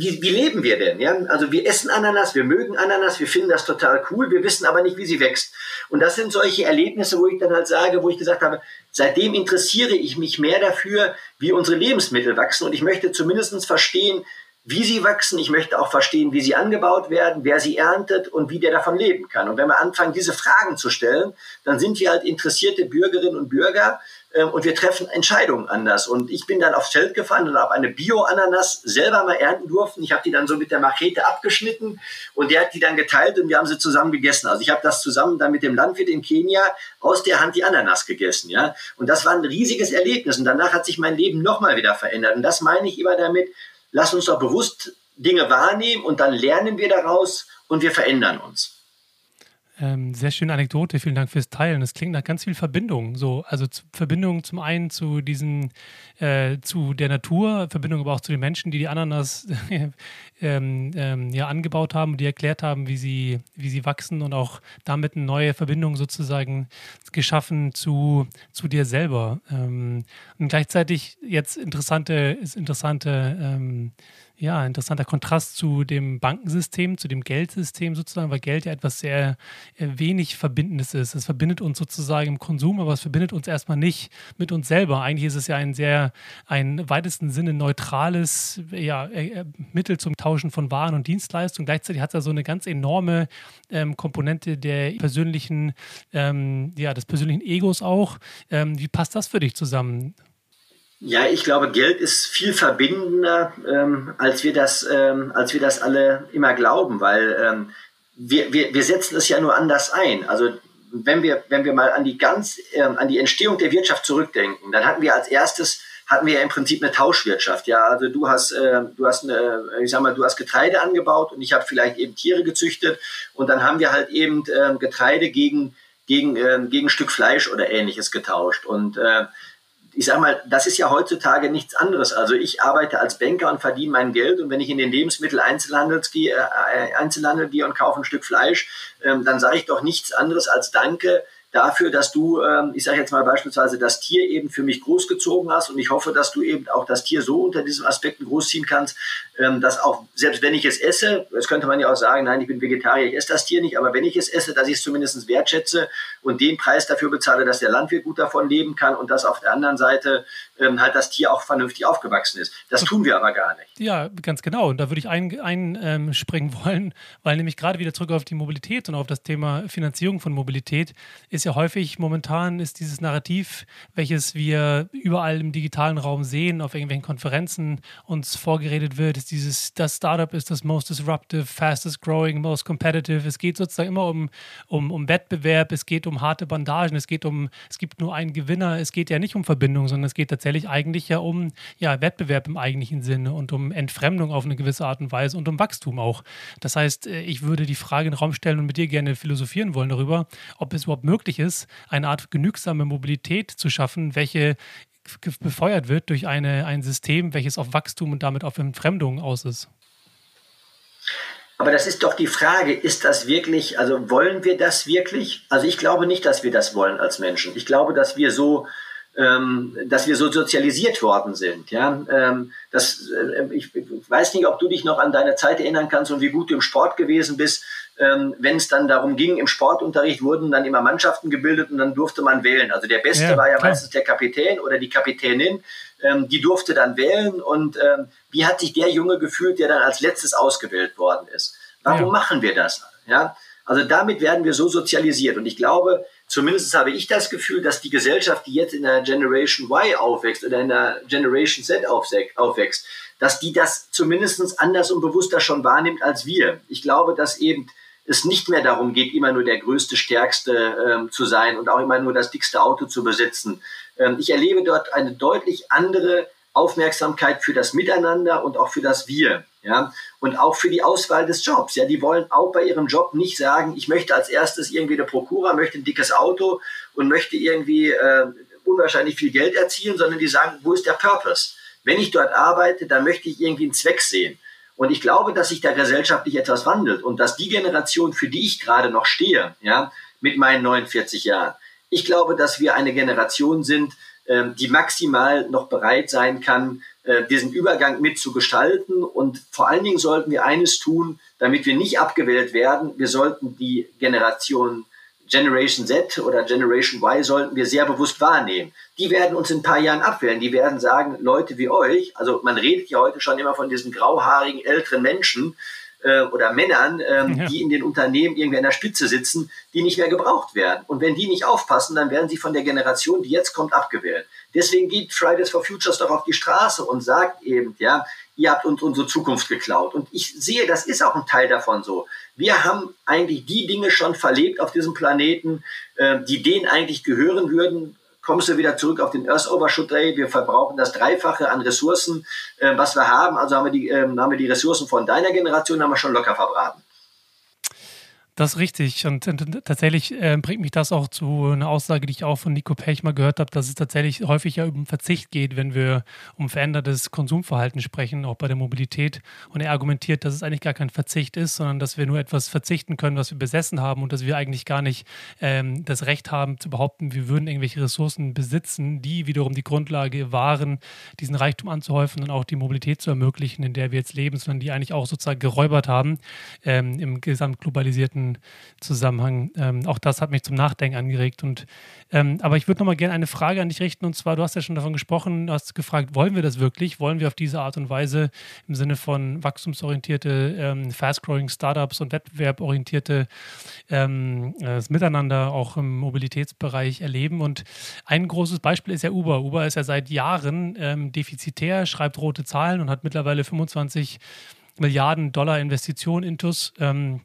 wie, wie leben wir denn? Ja? Also wir essen Ananas, wir mögen Ananas, wir finden das total cool, wir wissen aber nicht, wie sie wächst. Und das sind solche Erlebnisse, wo ich dann halt sage, wo ich gesagt habe, seitdem interessiere ich mich mehr dafür, wie unsere Lebensmittel wachsen und ich möchte zumindest verstehen, wie sie wachsen. Ich möchte auch verstehen, wie sie angebaut werden, wer sie erntet und wie der davon leben kann. Und wenn wir anfangen, diese Fragen zu stellen, dann sind wir halt interessierte Bürgerinnen und Bürger ähm, und wir treffen Entscheidungen anders. Und ich bin dann aufs Feld gefahren und habe eine Bio-Ananas selber mal ernten durften. Ich habe die dann so mit der Machete abgeschnitten und der hat die dann geteilt und wir haben sie zusammen gegessen. Also ich habe das zusammen dann mit dem Landwirt in Kenia aus der Hand die Ananas gegessen. Ja? Und das war ein riesiges Erlebnis. Und danach hat sich mein Leben nochmal wieder verändert. Und das meine ich immer damit, lass uns doch bewusst Dinge wahrnehmen und dann lernen wir daraus und wir verändern uns. Ähm, sehr schöne Anekdote, vielen Dank fürs Teilen. Das klingt nach ganz viel Verbindung. So, also Verbindung zum einen zu diesen, äh, zu der Natur, Verbindung aber auch zu den Menschen, die die Ananas ähm, ähm, ja angebaut haben, die erklärt haben, wie sie, wie sie wachsen und auch damit eine neue Verbindung sozusagen geschaffen zu, zu dir selber. Ähm, und gleichzeitig jetzt interessante, ist interessante ähm, ja, interessanter Kontrast zu dem Bankensystem, zu dem Geldsystem sozusagen, weil Geld ja etwas sehr äh, wenig Verbindendes ist. Es verbindet uns sozusagen im Konsum, aber es verbindet uns erstmal nicht mit uns selber. Eigentlich ist es ja ein sehr, ein weitesten Sinne neutrales ja, äh, äh, Mittel zum Tauschen von Waren und Dienstleistungen. Gleichzeitig hat es ja so eine ganz enorme ähm, Komponente der persönlichen, ähm, ja, des persönlichen Egos auch. Ähm, wie passt das für dich zusammen? Ja, ich glaube, Geld ist viel verbindender, ähm, als, wir das, ähm, als wir das alle immer glauben, weil ähm, wir, wir, wir setzen es ja nur anders ein. Also wenn wir, wenn wir mal an die ganz, ähm, an die Entstehung der Wirtschaft zurückdenken, dann hatten wir als erstes hatten wir ja im Prinzip eine Tauschwirtschaft. Ja, also du hast, äh, du hast, eine, ich sag mal, du hast Getreide angebaut und ich habe vielleicht eben Tiere gezüchtet und dann haben wir halt eben äh, Getreide gegen gegen äh, gegen ein Stück Fleisch oder ähnliches getauscht und äh, ich sage mal, das ist ja heutzutage nichts anderes. Also ich arbeite als Banker und verdiene mein Geld und wenn ich in den Lebensmittel-Einzelhandel gehe, äh, Einzelhandel gehe und kaufe ein Stück Fleisch, ähm, dann sage ich doch nichts anderes als Danke, dafür, dass du, ähm, ich sage jetzt mal beispielsweise, das Tier eben für mich großgezogen hast und ich hoffe, dass du eben auch das Tier so unter diesen Aspekten großziehen kannst, ähm, dass auch, selbst wenn ich es esse, das könnte man ja auch sagen, nein, ich bin Vegetarier, ich esse das Tier nicht, aber wenn ich es esse, dass ich es zumindest wertschätze und den Preis dafür bezahle, dass der Landwirt gut davon leben kann und dass auf der anderen Seite ähm, halt das Tier auch vernünftig aufgewachsen ist. Das tun wir aber gar nicht. Ja, ganz genau. Und da würde ich einspringen ein, ähm, wollen, weil nämlich gerade wieder zurück auf die Mobilität und auf das Thema Finanzierung von Mobilität ist ja häufig momentan ist dieses Narrativ, welches wir überall im digitalen Raum sehen, auf irgendwelchen Konferenzen uns vorgeredet wird, ist dieses, das Startup ist das most disruptive, fastest growing, most competitive. Es geht sozusagen immer um, um, um Wettbewerb, es geht um harte Bandagen, es geht um, es gibt nur einen Gewinner, es geht ja nicht um Verbindung, sondern es geht tatsächlich eigentlich ja um ja, Wettbewerb im eigentlichen Sinne und um Entfremdung auf eine gewisse Art und Weise und um Wachstum auch. Das heißt, äh, ich würde die Frage in den Raum stellen und mit dir gerne philosophieren wollen darüber, ob es überhaupt möglich ist, eine Art genügsame Mobilität zu schaffen, welche befeuert wird durch eine, ein System, welches auf Wachstum und damit auf Entfremdung aus ist. Aber das ist doch die Frage, ist das wirklich, also wollen wir das wirklich? Also ich glaube nicht, dass wir das wollen als Menschen. Ich glaube, dass wir so, ähm, dass wir so sozialisiert worden sind. Ja, ähm, das, äh, ich, ich weiß nicht, ob du dich noch an deine Zeit erinnern kannst und wie gut du im Sport gewesen bist. Ähm, Wenn es dann darum ging, im Sportunterricht wurden dann immer Mannschaften gebildet und dann durfte man wählen. Also der Beste ja, war ja klar. meistens der Kapitän oder die Kapitänin. Ähm, die durfte dann wählen und ähm, wie hat sich der Junge gefühlt, der dann als letztes ausgewählt worden ist? Warum ja. machen wir das? Ja, also damit werden wir so sozialisiert und ich glaube, zumindest habe ich das Gefühl, dass die Gesellschaft, die jetzt in der Generation Y aufwächst oder in der Generation Z aufwächst, dass die das zumindest anders und bewusster schon wahrnimmt als wir. Ich glaube, dass eben es nicht mehr darum geht, immer nur der größte, stärkste ähm, zu sein und auch immer nur das dickste Auto zu besitzen. Ähm, ich erlebe dort eine deutlich andere Aufmerksamkeit für das Miteinander und auch für das Wir. Ja, und auch für die Auswahl des Jobs. Ja, die wollen auch bei ihrem Job nicht sagen, ich möchte als erstes irgendwie eine Prokura, möchte ein dickes Auto und möchte irgendwie äh, unwahrscheinlich viel Geld erzielen, sondern die sagen, wo ist der Purpose? Wenn ich dort arbeite, dann möchte ich irgendwie einen Zweck sehen. Und ich glaube, dass sich da gesellschaftlich etwas wandelt und dass die Generation, für die ich gerade noch stehe, ja, mit meinen 49 Jahren, ich glaube, dass wir eine Generation sind, ähm, die maximal noch bereit sein kann, äh, diesen Übergang mitzugestalten. Und vor allen Dingen sollten wir eines tun, damit wir nicht abgewählt werden. Wir sollten die Generation Generation Z oder Generation Y sollten wir sehr bewusst wahrnehmen. Die werden uns in ein paar Jahren abwählen. Die werden sagen, Leute wie euch, also man redet ja heute schon immer von diesen grauhaarigen älteren Menschen äh, oder Männern, ähm, ja. die in den Unternehmen irgendwie an der Spitze sitzen, die nicht mehr gebraucht werden. Und wenn die nicht aufpassen, dann werden sie von der Generation, die jetzt kommt, abgewählt. Deswegen geht Fridays for Futures doch auf die Straße und sagt eben, ja, ihr habt uns unsere Zukunft geklaut. Und ich sehe, das ist auch ein Teil davon so. Wir haben eigentlich die Dinge schon verlebt auf diesem Planeten, äh, die denen eigentlich gehören würden. Kommst du wieder zurück auf den Earth Overshoot Day? Wir verbrauchen das Dreifache an Ressourcen, äh, was wir haben. Also haben wir, die, äh, haben wir die Ressourcen von deiner Generation haben wir schon locker verbraten. Das ist richtig. Und, tatsächlich äh, bringt mich das auch zu einer Aussage, die ich auch von Nico Pech mal gehört habe, dass es tatsächlich häufig ja um Verzicht geht, wenn wir um verändertes Konsumverhalten sprechen, auch bei der Mobilität. Und er argumentiert, dass es eigentlich gar kein Verzicht ist, sondern dass wir nur etwas verzichten können, was wir besessen haben und dass wir eigentlich gar nicht ähm, das Recht haben zu behaupten, wir würden irgendwelche Ressourcen besitzen, die wiederum die Grundlage waren, diesen Reichtum anzuhäufen und auch die Mobilität zu ermöglichen, in der wir jetzt leben, sondern die eigentlich auch sozusagen geräubert haben ähm, im gesamtglobalisierten Zusammenhang. Ähm, auch das hat mich zum Nachdenken angeregt. Und, ähm, aber ich würde noch mal gerne eine Frage an dich richten. Und zwar, du hast ja schon davon gesprochen, hast gefragt, wollen wir das wirklich? Wollen wir auf diese Art und Weise im Sinne von wachstumsorientierte, ähm, fast-growing Startups und wettbewerborientierte ähm, das Miteinander auch im Mobilitätsbereich erleben? Und ein großes Beispiel ist ja Uber. Uber ist ja seit Jahren ähm, defizitär, schreibt rote Zahlen und hat mittlerweile 25 Milliarden Dollar Investitionen intus. Ähm,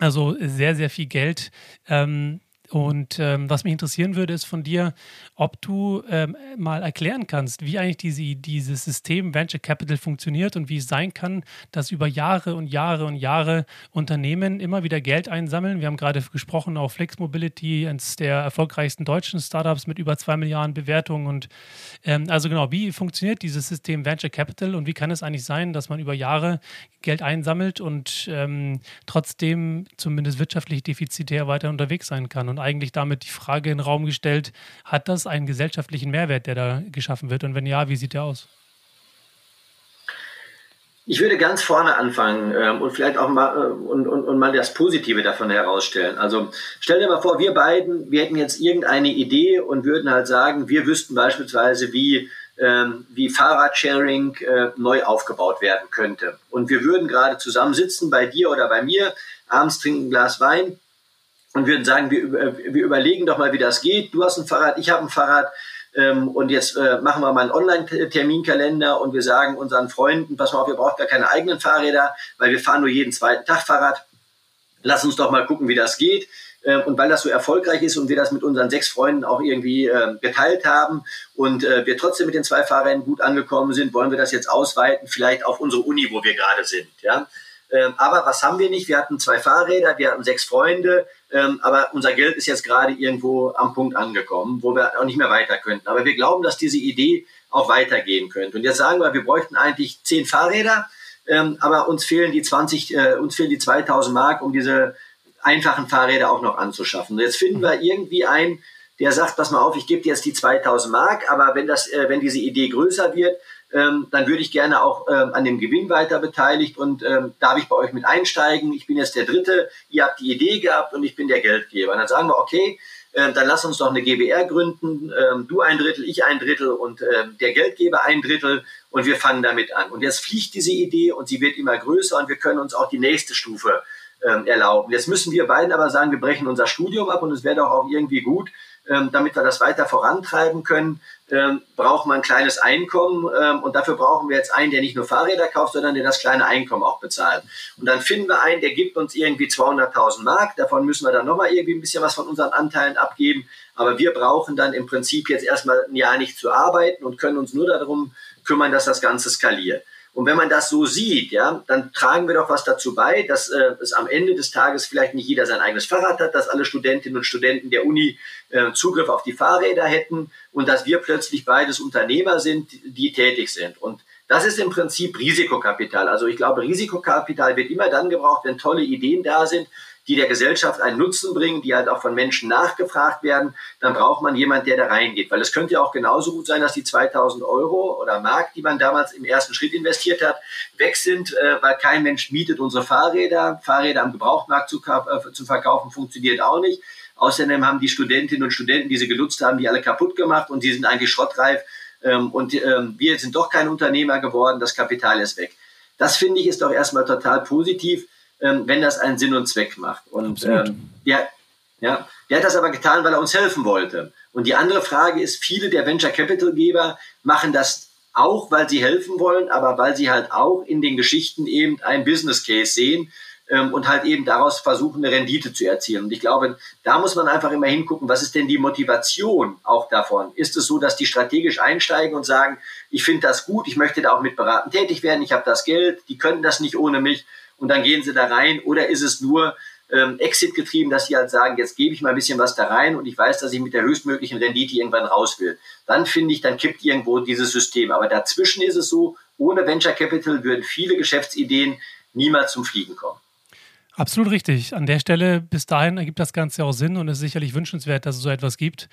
also sehr, sehr viel Geld. Ähm, und ähm, was mich interessieren würde, ist von dir, ob du ähm, mal erklären kannst, wie eigentlich diese, dieses System Venture Capital funktioniert und wie es sein kann, dass über Jahre und Jahre und Jahre Unternehmen immer wieder Geld einsammeln. Wir haben gerade gesprochen, auch Flex Mobility, eines der erfolgreichsten deutschen Startups mit über zwei Milliarden Bewertungen. Und ähm, also genau, wie funktioniert dieses System Venture Capital und wie kann es eigentlich sein, dass man über Jahre Geld einsammelt und ähm, trotzdem zumindest wirtschaftlich defizitär weiter unterwegs sein kann? Und eigentlich damit die Frage in den Raum gestellt, hat das einen gesellschaftlichen Mehrwert, der da geschaffen wird? Und wenn ja, wie sieht der aus? Ich würde ganz vorne anfangen ähm, und vielleicht auch mal äh, und, und, und mal das Positive davon herausstellen. Also stell dir mal vor, wir beiden, wir hätten jetzt irgendeine Idee und würden halt sagen, wir wüssten beispielsweise, wie ähm, wie Fahrradsharing äh, neu aufgebaut werden könnte. Und wir würden gerade zusammensitzen bei dir oder bei mir, abends trinken ein Glas Wein und würden sagen, wir, wir überlegen doch mal, wie das geht. Du hast ein Fahrrad, ich habe ein Fahrrad ähm, und jetzt äh, machen wir mal einen Online-Terminkalender und wir sagen unseren Freunden, pass mal auf, ihr braucht gar keine eigenen Fahrräder, weil wir fahren nur jeden zweiten Tag Fahrrad. Lass uns doch mal gucken, wie das geht. Ähm, und weil das so erfolgreich ist und wir das mit unseren sechs Freunden auch irgendwie äh, geteilt haben und äh, wir trotzdem mit den zwei Fahrrädern gut angekommen sind, wollen wir das jetzt ausweiten, vielleicht auf unsere Uni, wo wir gerade sind. Ja? Ähm, aber was haben wir nicht? Wir hatten zwei Fahrräder, wir hatten sechs Freunde, ähm, aber unser Geld ist jetzt gerade irgendwo am Punkt angekommen, wo wir auch nicht mehr weiter könnten. Aber wir glauben, dass diese Idee auch weitergehen könnte. Und jetzt sagen wir, wir bräuchten eigentlich zehn Fahrräder, ähm, aber uns fehlen die 20, äh, uns fehlen die 2000 Mark, um diese einfachen Fahrräder auch noch anzuschaffen. Und jetzt finden wir irgendwie einen, der sagt, pass mal auf, ich gebe dir jetzt die 2000 Mark, aber wenn das, äh, wenn diese Idee größer wird, ähm, dann würde ich gerne auch ähm, an dem Gewinn weiter beteiligt und ähm, darf ich bei euch mit einsteigen. Ich bin jetzt der Dritte, ihr habt die Idee gehabt und ich bin der Geldgeber. Und dann sagen wir, okay, äh, dann lass uns doch eine GBR gründen, ähm, du ein Drittel, ich ein Drittel und äh, der Geldgeber ein Drittel und wir fangen damit an. Und jetzt fliegt diese Idee und sie wird immer größer und wir können uns auch die nächste Stufe ähm, erlauben. Jetzt müssen wir beiden aber sagen, wir brechen unser Studium ab und es wäre doch auch irgendwie gut, ähm, damit wir das weiter vorantreiben können, ähm, braucht man ein kleines Einkommen ähm, und dafür brauchen wir jetzt einen, der nicht nur Fahrräder kauft, sondern der das kleine Einkommen auch bezahlt. Und dann finden wir einen, der gibt uns irgendwie 200.000 Mark, davon müssen wir dann nochmal irgendwie ein bisschen was von unseren Anteilen abgeben, aber wir brauchen dann im Prinzip jetzt erstmal ein Jahr nicht zu arbeiten und können uns nur darum kümmern, dass das Ganze skaliert. Und wenn man das so sieht, ja, dann tragen wir doch was dazu bei, dass äh, es am Ende des Tages vielleicht nicht jeder sein eigenes Fahrrad hat, dass alle Studentinnen und Studenten der Uni äh, Zugriff auf die Fahrräder hätten und dass wir plötzlich beides Unternehmer sind, die tätig sind. Und das ist im Prinzip Risikokapital. Also ich glaube, Risikokapital wird immer dann gebraucht, wenn tolle Ideen da sind die der Gesellschaft einen Nutzen bringen, die halt auch von Menschen nachgefragt werden, dann braucht man jemand, der da reingeht. Weil es könnte ja auch genauso gut sein, dass die 2000 Euro oder Mark, die man damals im ersten Schritt investiert hat, weg sind, äh, weil kein Mensch mietet unsere Fahrräder. Fahrräder am Gebrauchtmarkt zu, äh, zu verkaufen funktioniert auch nicht. Außerdem haben die Studentinnen und Studenten, die sie genutzt haben, die alle kaputt gemacht und die sind eigentlich schrottreif. Ähm, und ähm, wir sind doch kein Unternehmer geworden, das Kapital ist weg. Das finde ich ist doch erstmal total positiv ähm, wenn das einen Sinn und Zweck macht. Und ähm, der, ja, der hat das aber getan, weil er uns helfen wollte. Und die andere Frage ist, viele der Venture Capital Geber machen das auch, weil sie helfen wollen, aber weil sie halt auch in den Geschichten eben ein Business Case sehen ähm, und halt eben daraus versuchen, eine Rendite zu erzielen. Und ich glaube, da muss man einfach immer hingucken, was ist denn die Motivation auch davon? Ist es so, dass die strategisch einsteigen und sagen, ich finde das gut, ich möchte da auch mit beraten tätig werden, ich habe das Geld, die können das nicht ohne mich und dann gehen sie da rein? Oder ist es nur ähm, Exit getrieben, dass sie halt sagen, jetzt gebe ich mal ein bisschen was da rein und ich weiß, dass ich mit der höchstmöglichen Rendite irgendwann raus will. Dann finde ich, dann kippt irgendwo dieses System. Aber dazwischen ist es so, ohne Venture Capital würden viele Geschäftsideen niemals zum Fliegen kommen. Absolut richtig. An der Stelle, bis dahin ergibt das Ganze auch Sinn und es ist sicherlich wünschenswert, dass es so etwas gibt.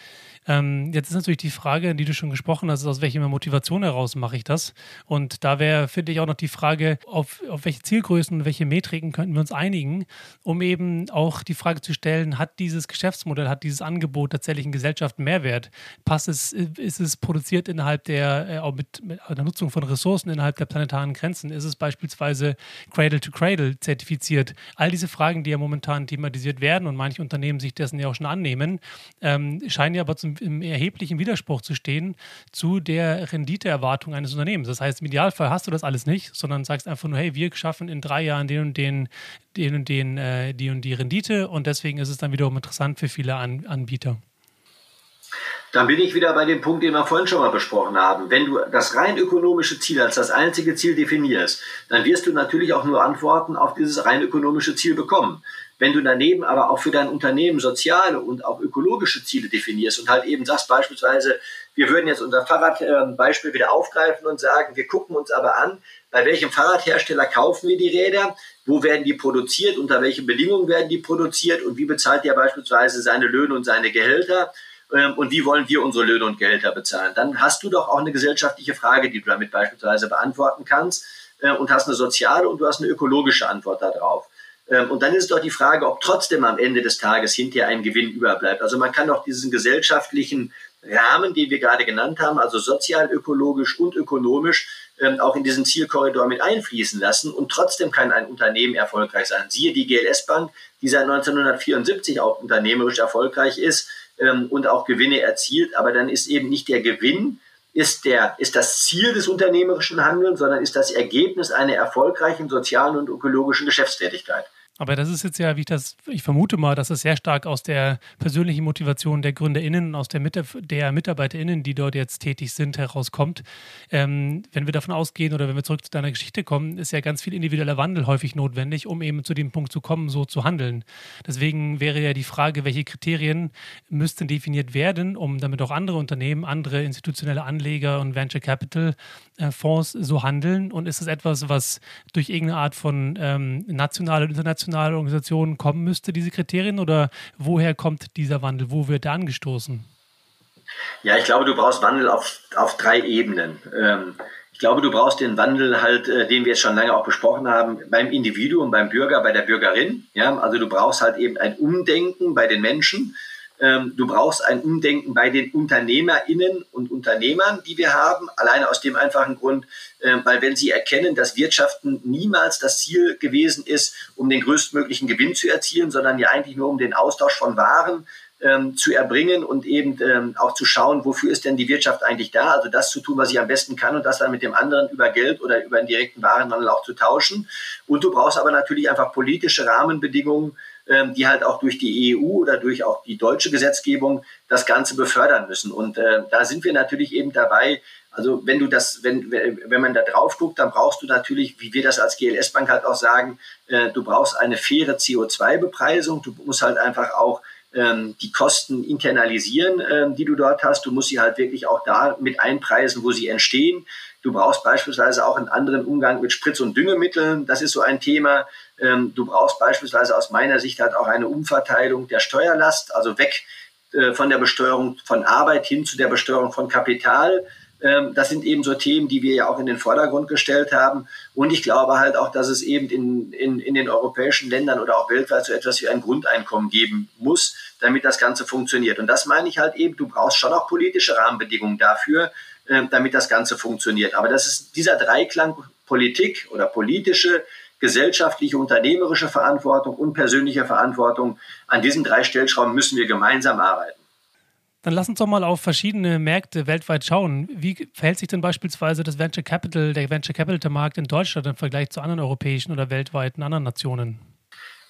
Ähm, jetzt ist natürlich die Frage, die du schon gesprochen hast, aus welcher Motivation heraus mache ich das? Und da wäre, finde ich, auch noch die Frage, auf, auf welche Zielgrößen und welche Metriken könnten wir uns einigen, um eben auch die Frage zu stellen, hat dieses Geschäftsmodell, hat dieses Angebot tatsächlich in Gesellschaft Mehrwert? Passt es, ist es produziert innerhalb der, äh, auch mit, mit der Nutzung von Ressourcen innerhalb der planetaren Grenzen? Ist es beispielsweise Cradle to Cradle zertifiziert? All diese Fragen, die ja momentan thematisiert werden und manche Unternehmen sich dessen ja auch schon annehmen, ähm, scheinen ja aber zum, im erheblichen Widerspruch zu stehen zu der Renditeerwartung eines Unternehmens. Das heißt, im Idealfall hast du das alles nicht, sondern sagst einfach nur, hey, wir schaffen in drei Jahren den und den, den und den, äh, die und die Rendite und deswegen ist es dann wiederum interessant für viele An Anbieter. Dann bin ich wieder bei dem Punkt, den wir vorhin schon mal besprochen haben. Wenn du das rein ökonomische Ziel als das einzige Ziel definierst, dann wirst du natürlich auch nur Antworten auf dieses rein ökonomische Ziel bekommen. Wenn du daneben aber auch für dein Unternehmen soziale und auch ökologische Ziele definierst und halt eben sagst beispielsweise, wir würden jetzt unser Fahrradbeispiel wieder aufgreifen und sagen, wir gucken uns aber an, bei welchem Fahrradhersteller kaufen wir die Räder, wo werden die produziert, unter welchen Bedingungen werden die produziert und wie bezahlt der beispielsweise seine Löhne und seine Gehälter und wie wollen wir unsere Löhne und Gehälter bezahlen. Dann hast du doch auch eine gesellschaftliche Frage, die du damit beispielsweise beantworten kannst äh, und hast eine soziale und du hast eine ökologische Antwort darauf. Ähm, und dann ist doch die Frage, ob trotzdem am Ende des Tages hinterher ein Gewinn überbleibt. Also man kann doch diesen gesellschaftlichen Rahmen, den wir gerade genannt haben, also sozial, ökologisch und ökonomisch, ähm, auch in diesen Zielkorridor mit einfließen lassen und trotzdem kann ein Unternehmen erfolgreich sein. Siehe die GLS Bank, die seit 1974 auch unternehmerisch erfolgreich ist ähm, und auch Gewinne erzielt, aber dann ist eben nicht der Gewinn, ist, der, ist das Ziel des unternehmerischen Handelns, sondern ist das Ergebnis einer erfolgreichen sozialen und ökologischen Geschäftstätigkeit. Aber das ist jetzt ja, wie ich das, ich vermute mal, dass es sehr stark aus der persönlichen Motivation der GründerInnen und aus der, Mit der MitarbeiterInnen, die dort jetzt tätig sind, herauskommt. Ähm, wenn wir davon ausgehen oder wenn wir zurück zu deiner Geschichte kommen, ist ja ganz viel individueller Wandel häufig notwendig, um eben zu dem Punkt zu kommen, so zu handeln. Deswegen wäre ja die Frage, welche Kriterien müssten definiert werden, um damit auch andere Unternehmen, andere institutionelle Anleger und Venture Capital äh, Fonds so handeln? Und ist es etwas, was durch irgendeine Art von ähm, nationale und internationale Organisationen kommen müsste, diese Kriterien? Oder woher kommt dieser Wandel? Wo wird er angestoßen? Ja, ich glaube, du brauchst Wandel auf, auf drei Ebenen. Ähm, ich glaube, du brauchst den Wandel halt, äh, den wir jetzt schon lange auch besprochen haben, beim Individuum, beim Bürger, bei der Bürgerin. Ja, also du brauchst halt eben ein Umdenken bei den Menschen. Ähm, du brauchst ein Umdenken bei den UnternehmerInnen und Unternehmern, die wir haben, alleine aus dem einfachen Grund, äh, weil wenn sie erkennen, dass Wirtschaften niemals das Ziel gewesen ist, um den größtmöglichen Gewinn zu erzielen, sondern ja eigentlich nur um den Austausch von Waren ähm, zu erbringen und eben ähm, auch zu schauen, wofür ist denn die Wirtschaft eigentlich da? Also das zu tun, was ich am besten kann und das dann mit dem anderen über Geld oder über einen direkten Warenhandel auch zu tauschen. Und du brauchst aber natürlich einfach politische Rahmenbedingungen, ähm, die halt auch durch die EU oder durch auch die deutsche Gesetzgebung das Ganze befördern müssen. Und äh, da sind wir natürlich eben dabei, also wenn du das, wenn, wenn man da drauf guckt, dann brauchst du natürlich, wie wir das als GLS Bank halt auch sagen, äh, du brauchst eine faire CO2-Bepreisung. Du musst halt einfach auch ähm, die Kosten internalisieren, ähm, die du dort hast. Du musst sie halt wirklich auch da mit einpreisen, wo sie entstehen. Du brauchst beispielsweise auch einen anderen Umgang mit Spritz- und Düngemitteln. Das ist so ein Thema. Ähm, du brauchst beispielsweise aus meiner Sicht halt auch eine Umverteilung der Steuerlast, also weg äh, von der Besteuerung von Arbeit hin zu der Besteuerung von Kapital. Ähm, das sind eben so Themen, die wir ja auch in den Vordergrund gestellt haben. Und ich glaube halt auch, dass es eben in, in, in den europäischen Ländern oder auch weltweit so etwas wie ein Grundeinkommen geben muss, damit das Ganze funktioniert. Und das meine ich halt eben, du brauchst schon auch politische Rahmenbedingungen dafür, äh, damit das Ganze funktioniert. Aber das ist dieser Dreiklang Politik oder politische, gesellschaftliche, unternehmerische Verantwortung und persönliche Verantwortung. An diesen drei Stellschrauben müssen wir gemeinsam arbeiten. Dann lass uns doch mal auf verschiedene Märkte weltweit schauen. Wie verhält sich denn beispielsweise das Venture Capital, der Venture Capital Markt in Deutschland im Vergleich zu anderen europäischen oder weltweiten anderen Nationen?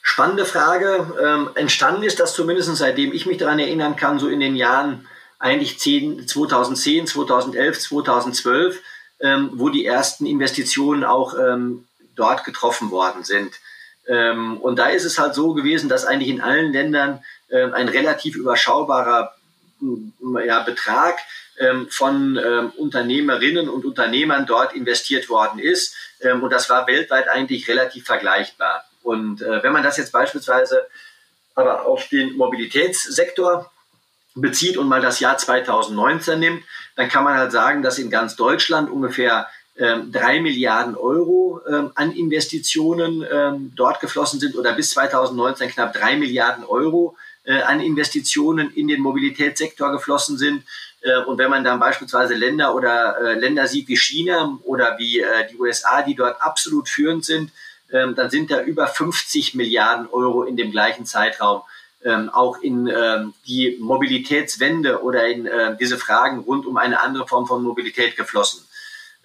Spannende Frage. Ähm, entstanden ist das zumindest seitdem ich mich daran erinnern kann, so in den Jahren eigentlich 10, 2010, 2011, 2012, ähm, wo die ersten Investitionen auch ähm, dort getroffen worden sind. Ähm, und da ist es halt so gewesen, dass eigentlich in allen Ländern ähm, ein relativ überschaubarer ja, Betrag ähm, von ähm, Unternehmerinnen und Unternehmern dort investiert worden ist. Ähm, und das war weltweit eigentlich relativ vergleichbar. Und äh, wenn man das jetzt beispielsweise aber auf den Mobilitätssektor bezieht und mal das Jahr 2019 nimmt, dann kann man halt sagen, dass in ganz Deutschland ungefähr ähm, drei Milliarden Euro ähm, an Investitionen ähm, dort geflossen sind oder bis 2019 knapp drei Milliarden Euro äh, an Investitionen in den Mobilitätssektor geflossen sind. Äh, und wenn man dann beispielsweise Länder oder äh, Länder sieht wie China oder wie äh, die USA, die dort absolut führend sind, ähm, dann sind da über 50 Milliarden Euro in dem gleichen Zeitraum ähm, auch in ähm, die Mobilitätswende oder in äh, diese Fragen rund um eine andere Form von Mobilität geflossen.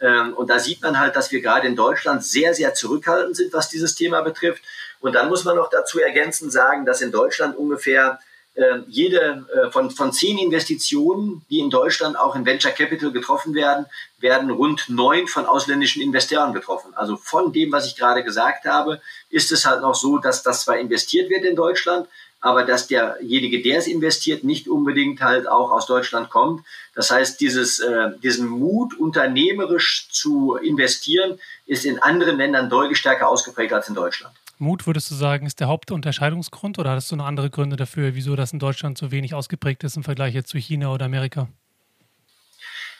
Ähm, und da sieht man halt, dass wir gerade in Deutschland sehr, sehr zurückhaltend sind, was dieses Thema betrifft. Und dann muss man noch dazu ergänzend sagen, dass in Deutschland ungefähr äh, jede äh, von, von zehn Investitionen, die in Deutschland auch in Venture Capital getroffen werden, werden rund neun von ausländischen Investoren getroffen. Also von dem, was ich gerade gesagt habe, ist es halt noch so, dass das zwar investiert wird in Deutschland, aber dass derjenige, der es investiert, nicht unbedingt halt auch aus Deutschland kommt. Das heißt, dieses, äh, diesen Mut, unternehmerisch zu investieren, ist in anderen Ländern deutlich stärker ausgeprägt als in Deutschland. Mut, würdest du sagen, ist der Hauptunterscheidungsgrund oder hattest du noch andere Gründe dafür, wieso das in Deutschland so wenig ausgeprägt ist im Vergleich jetzt zu China oder Amerika?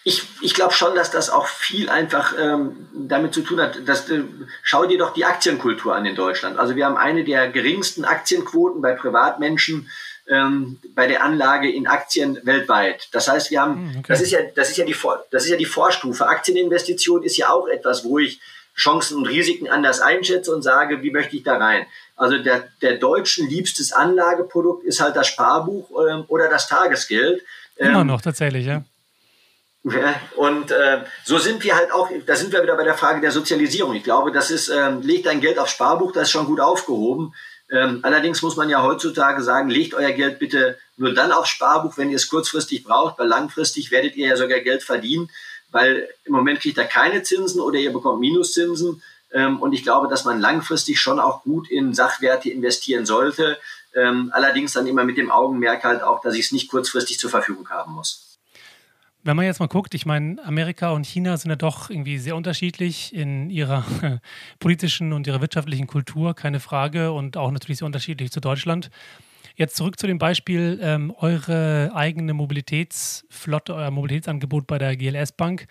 Ich, ich glaube schon, dass das auch viel einfach ähm, damit zu tun hat. Dass, äh, schau dir doch die Aktienkultur an in Deutschland. Also wir haben eine der geringsten Aktienquoten bei Privatmenschen ähm, bei der Anlage in Aktien weltweit. Das heißt, wir haben, hm, okay. das ist ja, das ist ja die, das ist ja die Vorstufe. Aktieninvestition ist ja auch etwas, wo ich Chancen und Risiken anders einschätze und sage, wie möchte ich da rein. Also der, der Deutschen liebstes Anlageprodukt ist halt das Sparbuch ähm, oder das Tagesgeld. Immer ähm, noch tatsächlich, ja. Ja, und äh, so sind wir halt auch, da sind wir wieder bei der Frage der Sozialisierung. Ich glaube, das ist, ähm, legt dein Geld aufs Sparbuch, das ist schon gut aufgehoben. Ähm, allerdings muss man ja heutzutage sagen, legt euer Geld bitte nur dann aufs Sparbuch, wenn ihr es kurzfristig braucht, weil langfristig werdet ihr ja sogar Geld verdienen weil im Moment kriegt er keine Zinsen oder ihr bekommt Minuszinsen. Ähm, und ich glaube, dass man langfristig schon auch gut in Sachwerte investieren sollte. Ähm, allerdings dann immer mit dem Augenmerk halt auch, dass ich es nicht kurzfristig zur Verfügung haben muss. Wenn man jetzt mal guckt, ich meine, Amerika und China sind ja doch irgendwie sehr unterschiedlich in ihrer politischen und ihrer wirtschaftlichen Kultur, keine Frage, und auch natürlich sehr unterschiedlich zu Deutschland. Jetzt zurück zu dem Beispiel, ähm, eure eigene Mobilitätsflotte, euer Mobilitätsangebot bei der GLS Bank.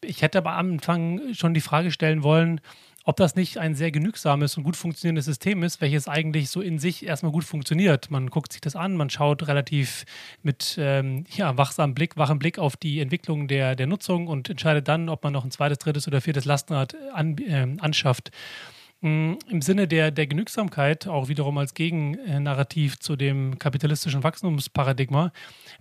Ich hätte aber am Anfang schon die Frage stellen wollen, ob das nicht ein sehr genügsames und gut funktionierendes System ist, welches eigentlich so in sich erstmal gut funktioniert. Man guckt sich das an, man schaut relativ mit ähm, ja, wachsamem Blick, wachem Blick auf die Entwicklung der, der Nutzung und entscheidet dann, ob man noch ein zweites, drittes oder viertes Lastenrad an, äh, anschafft. Mm, Im Sinne der, der Genügsamkeit, auch wiederum als Gegennarrativ zu dem kapitalistischen Wachstumsparadigma,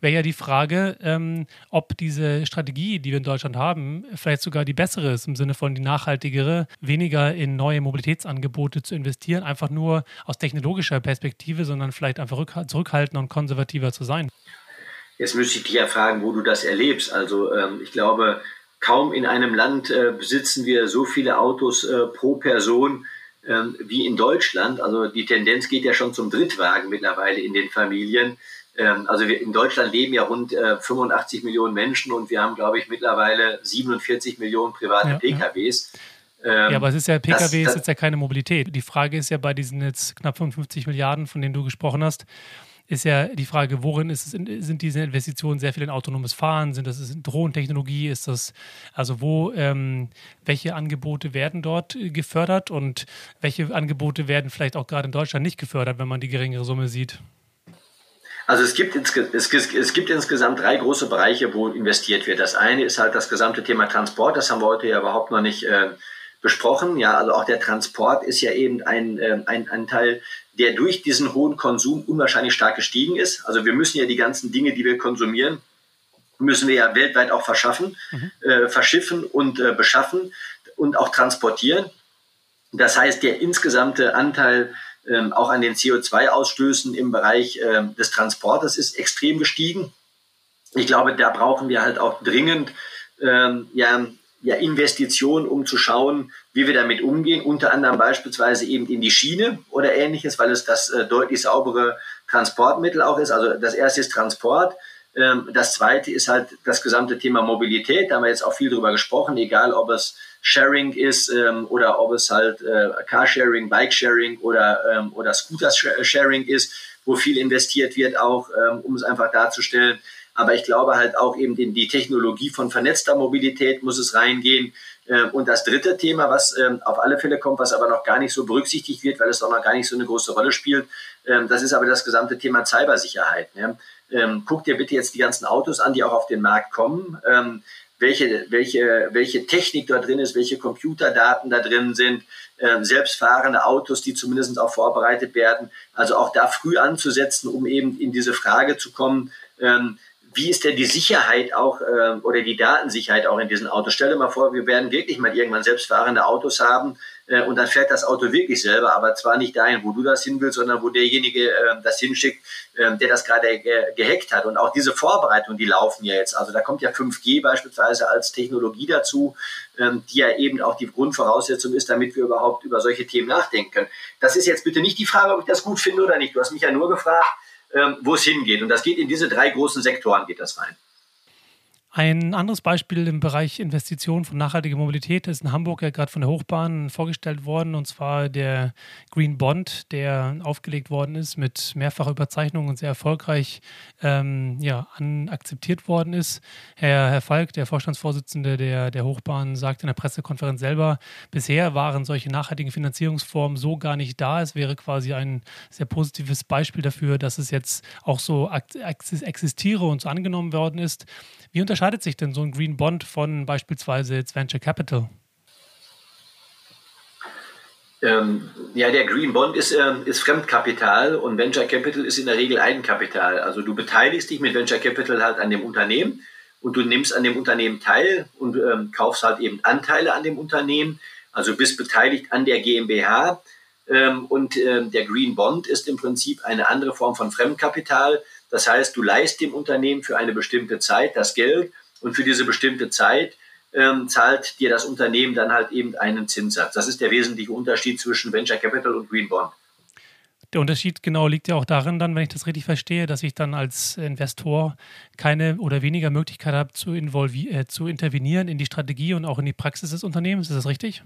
wäre ja die Frage, ähm, ob diese Strategie, die wir in Deutschland haben, vielleicht sogar die bessere ist, im Sinne von die nachhaltigere, weniger in neue Mobilitätsangebote zu investieren, einfach nur aus technologischer Perspektive, sondern vielleicht einfach zurückhaltender und konservativer zu sein. Jetzt müsste ich dich ja fragen, wo du das erlebst. Also ähm, ich glaube, Kaum in einem Land äh, besitzen wir so viele Autos äh, pro Person ähm, wie in Deutschland. Also die Tendenz geht ja schon zum Drittwagen mittlerweile in den Familien. Ähm, also wir, in Deutschland leben ja rund äh, 85 Millionen Menschen und wir haben, glaube ich, mittlerweile 47 Millionen private ja, PKWs. Ja. Ähm, ja, aber es ist ja, PKW das, ist jetzt ja keine Mobilität. Die Frage ist ja bei diesen jetzt knapp 55 Milliarden, von denen du gesprochen hast, ist ja die Frage, worin ist es, sind diese Investitionen sehr viel in autonomes Fahren? Sind das in Drohnentechnologie? Ist das, also wo, ähm, welche Angebote werden dort äh, gefördert und welche Angebote werden vielleicht auch gerade in Deutschland nicht gefördert, wenn man die geringere Summe sieht? Also es gibt, es gibt insgesamt drei große Bereiche, wo investiert wird. Das eine ist halt das gesamte Thema Transport. Das haben wir heute ja überhaupt noch nicht äh, besprochen. Ja, also auch der Transport ist ja eben ein, äh, ein, ein Teil der durch diesen hohen Konsum unwahrscheinlich stark gestiegen ist. Also wir müssen ja die ganzen Dinge, die wir konsumieren, müssen wir ja weltweit auch verschaffen, mhm. äh, verschiffen und äh, beschaffen und auch transportieren. Das heißt, der insgesamte Anteil ähm, auch an den CO2-Ausstößen im Bereich ähm, des Transportes ist extrem gestiegen. Ich glaube, da brauchen wir halt auch dringend ähm, ja, ja, Investitionen, um zu schauen, wie wir damit umgehen, unter anderem beispielsweise eben in die Schiene oder ähnliches, weil es das äh, deutlich saubere Transportmittel auch ist. Also das erste ist Transport. Ähm, das zweite ist halt das gesamte Thema Mobilität. Da haben wir jetzt auch viel drüber gesprochen, egal ob es Sharing ist ähm, oder ob es halt äh, Carsharing, Bikesharing oder, ähm, oder Scooter-Sharing ist, wo viel investiert wird, auch ähm, um es einfach darzustellen. Aber ich glaube halt auch eben in die Technologie von vernetzter Mobilität muss es reingehen. Ähm, und das dritte Thema, was ähm, auf alle Fälle kommt, was aber noch gar nicht so berücksichtigt wird, weil es auch noch gar nicht so eine große Rolle spielt, ähm, das ist aber das gesamte Thema Cybersicherheit. Guck dir bitte jetzt die ganzen Autos an, die auch auf den Markt kommen. Welche, welche, welche Technik da drin ist, welche Computerdaten da drin sind, selbstfahrende Autos, die zumindest auch vorbereitet werden. Also auch da früh anzusetzen, um eben in diese Frage zu kommen, wie ist denn die Sicherheit auch äh, oder die Datensicherheit auch in diesen Autos? Stell dir mal vor, wir werden wirklich mal irgendwann selbstfahrende Autos haben äh, und dann fährt das Auto wirklich selber, aber zwar nicht dahin, wo du das hin willst, sondern wo derjenige äh, das hinschickt, äh, der das gerade ge gehackt hat. Und auch diese Vorbereitungen, die laufen ja jetzt. Also da kommt ja 5G beispielsweise als Technologie dazu, ähm, die ja eben auch die Grundvoraussetzung ist, damit wir überhaupt über solche Themen nachdenken können. Das ist jetzt bitte nicht die Frage, ob ich das gut finde oder nicht. Du hast mich ja nur gefragt, ähm, wo es hingeht. Und das geht in diese drei großen Sektoren geht das rein. Ein anderes Beispiel im Bereich Investitionen von nachhaltiger Mobilität ist in Hamburg ja gerade von der Hochbahn vorgestellt worden, und zwar der Green Bond, der aufgelegt worden ist, mit mehrfacher Überzeichnung und sehr erfolgreich ähm, ja, an, akzeptiert worden ist. Herr, Herr Falk, der Vorstandsvorsitzende der, der Hochbahn, sagt in der Pressekonferenz selber, bisher waren solche nachhaltigen Finanzierungsformen so gar nicht da. Es wäre quasi ein sehr positives Beispiel dafür, dass es jetzt auch so existiere und so angenommen worden ist. Wie unterscheidet sich denn so ein Green Bond von beispielsweise jetzt Venture Capital? Ähm, ja, der Green Bond ist, ähm, ist Fremdkapital und Venture Capital ist in der Regel Eigenkapital. Also du beteiligst dich mit Venture Capital halt an dem Unternehmen und du nimmst an dem Unternehmen teil und ähm, kaufst halt eben Anteile an dem Unternehmen. Also bist beteiligt an der GmbH. Ähm, und ähm, der Green Bond ist im Prinzip eine andere Form von Fremdkapital. Das heißt, du leist dem Unternehmen für eine bestimmte Zeit das Geld und für diese bestimmte Zeit ähm, zahlt dir das Unternehmen dann halt eben einen Zinssatz. Das ist der wesentliche Unterschied zwischen Venture Capital und Green Bond. Der Unterschied genau liegt ja auch darin, dann, wenn ich das richtig verstehe, dass ich dann als Investor keine oder weniger Möglichkeit habe, zu, äh, zu intervenieren in die Strategie und auch in die Praxis des Unternehmens. Ist das richtig?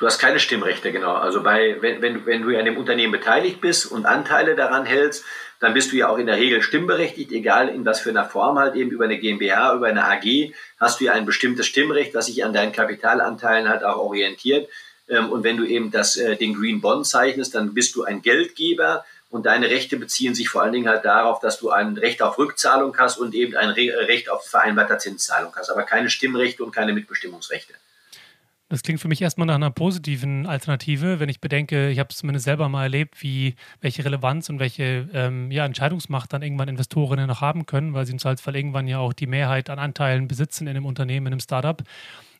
Du hast keine Stimmrechte, genau. Also bei, wenn, wenn, wenn du an dem Unternehmen beteiligt bist und Anteile daran hältst, dann bist du ja auch in der Regel stimmberechtigt, egal in was für einer Form halt eben über eine GmbH, über eine AG, hast du ja ein bestimmtes Stimmrecht, was sich an deinen Kapitalanteilen halt auch orientiert. Ähm, und wenn du eben das, äh, den Green Bond zeichnest, dann bist du ein Geldgeber und deine Rechte beziehen sich vor allen Dingen halt darauf, dass du ein Recht auf Rückzahlung hast und eben ein Recht auf vereinbarter Zinszahlung hast, aber keine Stimmrechte und keine Mitbestimmungsrechte. Das klingt für mich erstmal nach einer positiven Alternative, wenn ich bedenke, ich habe es zumindest selber mal erlebt, wie welche Relevanz und welche ähm, ja, Entscheidungsmacht dann irgendwann Investorinnen noch haben können, weil sie im Zweifelsfall irgendwann ja auch die Mehrheit an Anteilen besitzen in einem Unternehmen, in einem Startup,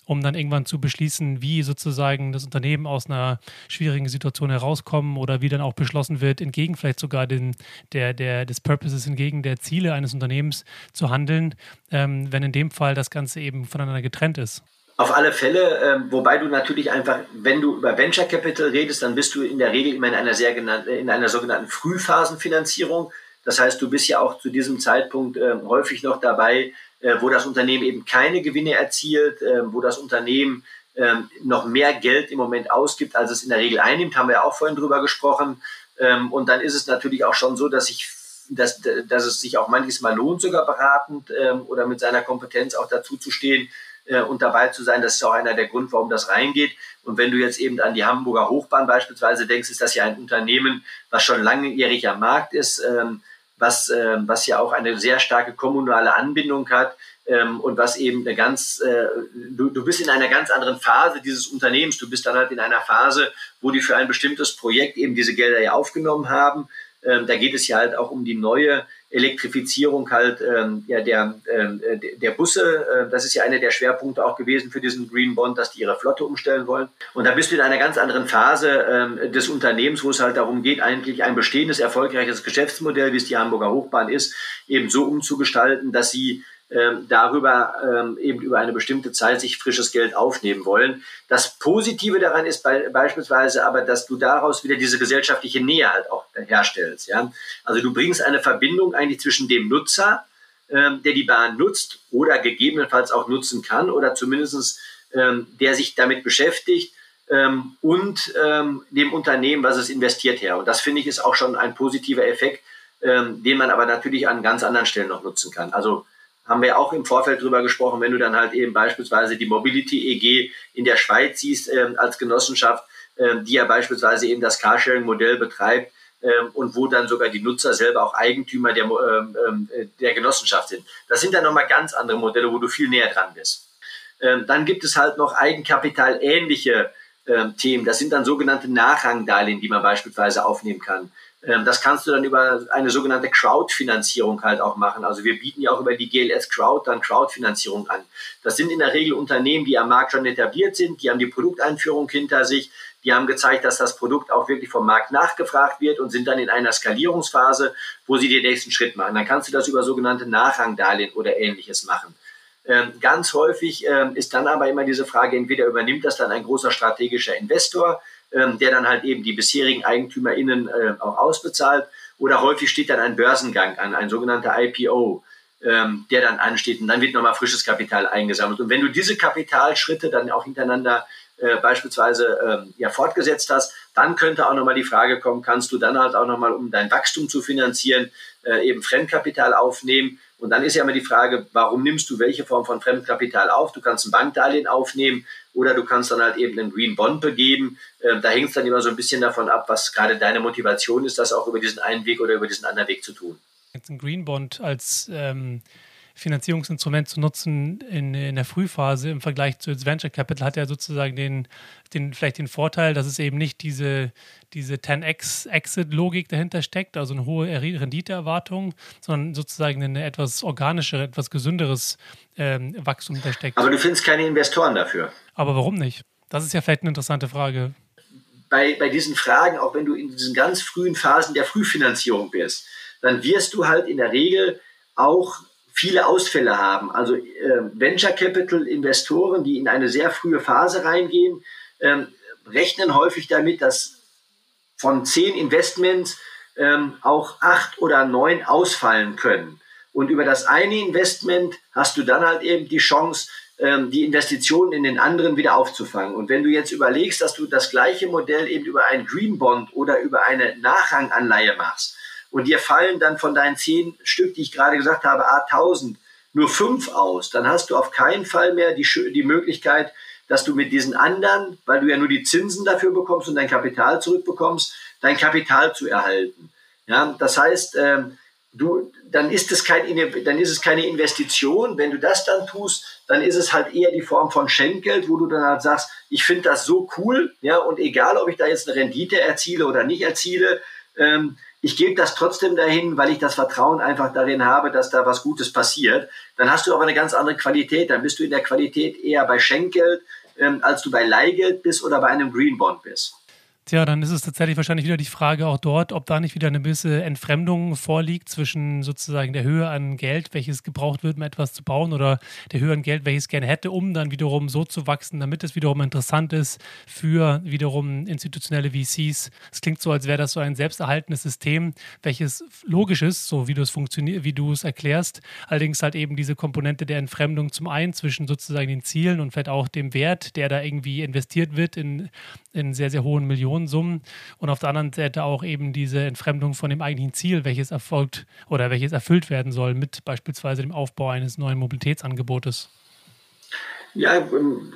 um dann irgendwann zu beschließen, wie sozusagen das Unternehmen aus einer schwierigen Situation herauskommen oder wie dann auch beschlossen wird, entgegen vielleicht sogar den, der, der, des Purposes, entgegen der Ziele eines Unternehmens zu handeln, ähm, wenn in dem Fall das Ganze eben voneinander getrennt ist. Auf alle Fälle, äh, wobei du natürlich einfach, wenn du über Venture Capital redest, dann bist du in der Regel immer in einer sehr genannten, in einer sogenannten Frühphasenfinanzierung. Das heißt, du bist ja auch zu diesem Zeitpunkt äh, häufig noch dabei, äh, wo das Unternehmen eben keine Gewinne erzielt, äh, wo das Unternehmen ähm, noch mehr Geld im Moment ausgibt, als es in der Regel einnimmt, haben wir ja auch vorhin drüber gesprochen. Ähm, und dann ist es natürlich auch schon so, dass ich dass, dass es sich auch manches Mal lohnt, sogar beratend ähm, oder mit seiner Kompetenz auch dazu zu stehen, äh, und dabei zu sein. Das ist auch einer der Gründe, warum das reingeht. Und wenn du jetzt eben an die Hamburger Hochbahn beispielsweise denkst, ist das ja ein Unternehmen, was schon langjährig am Markt ist, ähm, was, äh, was ja auch eine sehr starke kommunale Anbindung hat ähm, und was eben eine ganz, äh, du, du bist in einer ganz anderen Phase dieses Unternehmens. Du bist dann halt in einer Phase, wo die für ein bestimmtes Projekt eben diese Gelder ja aufgenommen haben. Ähm, da geht es ja halt auch um die neue Elektrifizierung halt ähm, ja, der, ähm, der Busse. Äh, das ist ja einer der Schwerpunkte auch gewesen für diesen Green Bond, dass die ihre Flotte umstellen wollen. Und da bist du in einer ganz anderen Phase ähm, des Unternehmens, wo es halt darum geht, eigentlich ein bestehendes, erfolgreiches Geschäftsmodell, wie es die Hamburger Hochbahn ist, eben so umzugestalten, dass sie ähm, darüber ähm, eben über eine bestimmte Zeit sich frisches Geld aufnehmen wollen. Das Positive daran ist bei, beispielsweise aber, dass du daraus wieder diese gesellschaftliche Nähe halt auch herstellst. Ja? Also du bringst eine Verbindung eigentlich zwischen dem Nutzer, ähm, der die Bahn nutzt oder gegebenenfalls auch nutzen kann oder zumindest ähm, der sich damit beschäftigt ähm, und ähm, dem Unternehmen, was es investiert her. Und das finde ich ist auch schon ein positiver Effekt, ähm, den man aber natürlich an ganz anderen Stellen noch nutzen kann. Also haben wir auch im Vorfeld drüber gesprochen, wenn du dann halt eben beispielsweise die Mobility EG in der Schweiz siehst äh, als Genossenschaft, äh, die ja beispielsweise eben das Carsharing-Modell betreibt äh, und wo dann sogar die Nutzer selber auch Eigentümer der, ähm, ähm, äh, der Genossenschaft sind. Das sind dann nochmal ganz andere Modelle, wo du viel näher dran bist. Ähm, dann gibt es halt noch Eigenkapital-ähnliche Themen. Das sind dann sogenannte Nachrangdarlehen, die man beispielsweise aufnehmen kann. Ähm, das kannst du dann über eine sogenannte Crowdfinanzierung halt auch machen. Also wir bieten ja auch über die GLS Crowd dann Crowdfinanzierung an. Das sind in der Regel Unternehmen, die am Markt schon etabliert sind, die haben die Produkteinführung hinter sich, die haben gezeigt, dass das Produkt auch wirklich vom Markt nachgefragt wird und sind dann in einer Skalierungsphase, wo sie den nächsten Schritt machen. Dann kannst du das über sogenannte Nachrangdarlehen oder ähnliches machen. Ähm, ganz häufig ähm, ist dann aber immer diese Frage, entweder übernimmt das dann ein großer strategischer Investor, ähm, der dann halt eben die bisherigen EigentümerInnen äh, auch ausbezahlt, oder häufig steht dann ein Börsengang an, ein sogenannter IPO, der dann ansteht und dann wird nochmal frisches Kapital eingesammelt. Und wenn du diese Kapitalschritte dann auch hintereinander äh, beispielsweise ähm, ja fortgesetzt hast, dann könnte auch nochmal die Frage kommen, kannst du dann halt auch nochmal, um dein Wachstum zu finanzieren, äh, eben Fremdkapital aufnehmen. Und dann ist ja immer die Frage, warum nimmst du welche Form von Fremdkapital auf? Du kannst ein Bankdarlehen aufnehmen oder du kannst dann halt eben einen Green Bond begeben. Äh, da hängt es dann immer so ein bisschen davon ab, was gerade deine Motivation ist, das auch über diesen einen Weg oder über diesen anderen Weg zu tun. Jetzt ein Green Bond als ähm Finanzierungsinstrument zu nutzen in, in der Frühphase im Vergleich zu Venture Capital hat ja sozusagen den, den, vielleicht den Vorteil, dass es eben nicht diese, diese 10x Exit-Logik dahinter steckt, also eine hohe Renditeerwartung, sondern sozusagen eine etwas organischere, etwas gesünderes ähm, Wachstum dahinter steckt. Aber du findest keine Investoren dafür. Aber warum nicht? Das ist ja vielleicht eine interessante Frage. Bei, bei diesen Fragen, auch wenn du in diesen ganz frühen Phasen der Frühfinanzierung bist, dann wirst du halt in der Regel auch viele Ausfälle haben. Also äh, Venture Capital Investoren, die in eine sehr frühe Phase reingehen, ähm, rechnen häufig damit, dass von zehn Investments ähm, auch acht oder neun ausfallen können. Und über das eine Investment hast du dann halt eben die Chance, die Investitionen in den anderen wieder aufzufangen. Und wenn du jetzt überlegst, dass du das gleiche Modell eben über einen Green Bond oder über eine Nachranganleihe machst, und dir fallen dann von deinen zehn Stück, die ich gerade gesagt habe, a 1000, nur fünf aus, dann hast du auf keinen Fall mehr die, die Möglichkeit, dass du mit diesen anderen, weil du ja nur die Zinsen dafür bekommst und dein Kapital zurückbekommst, dein Kapital zu erhalten. Ja, das heißt, ähm, du, dann ist es kein, dann ist es keine Investition. Wenn du das dann tust, dann ist es halt eher die Form von Schenkgeld, wo du dann halt sagst, ich finde das so cool, ja, und egal, ob ich da jetzt eine Rendite erziele oder nicht erziele, ähm, ich gebe das trotzdem dahin, weil ich das Vertrauen einfach darin habe, dass da was Gutes passiert. Dann hast du aber eine ganz andere Qualität. Dann bist du in der Qualität eher bei Schenkgeld, ähm, als du bei Leihgeld bist oder bei einem Green Bond bist. Tja, dann ist es tatsächlich wahrscheinlich wieder die Frage auch dort, ob da nicht wieder eine gewisse Entfremdung vorliegt zwischen sozusagen der Höhe an Geld, welches gebraucht wird, um etwas zu bauen, oder der Höhe an Geld, welches gerne hätte, um dann wiederum so zu wachsen, damit es wiederum interessant ist für wiederum institutionelle VCs. Es klingt so, als wäre das so ein selbsterhaltenes System, welches logisch ist, so wie du es funktioniert, wie du es erklärst. Allerdings halt eben diese Komponente der Entfremdung zum einen zwischen sozusagen den Zielen und vielleicht auch dem Wert, der da irgendwie investiert wird in, in sehr, sehr hohen Millionen Millionensummen und auf der anderen Seite auch eben diese Entfremdung von dem eigentlichen Ziel, welches erfolgt oder welches erfüllt werden soll mit beispielsweise dem Aufbau eines neuen Mobilitätsangebotes. Ja, ähm,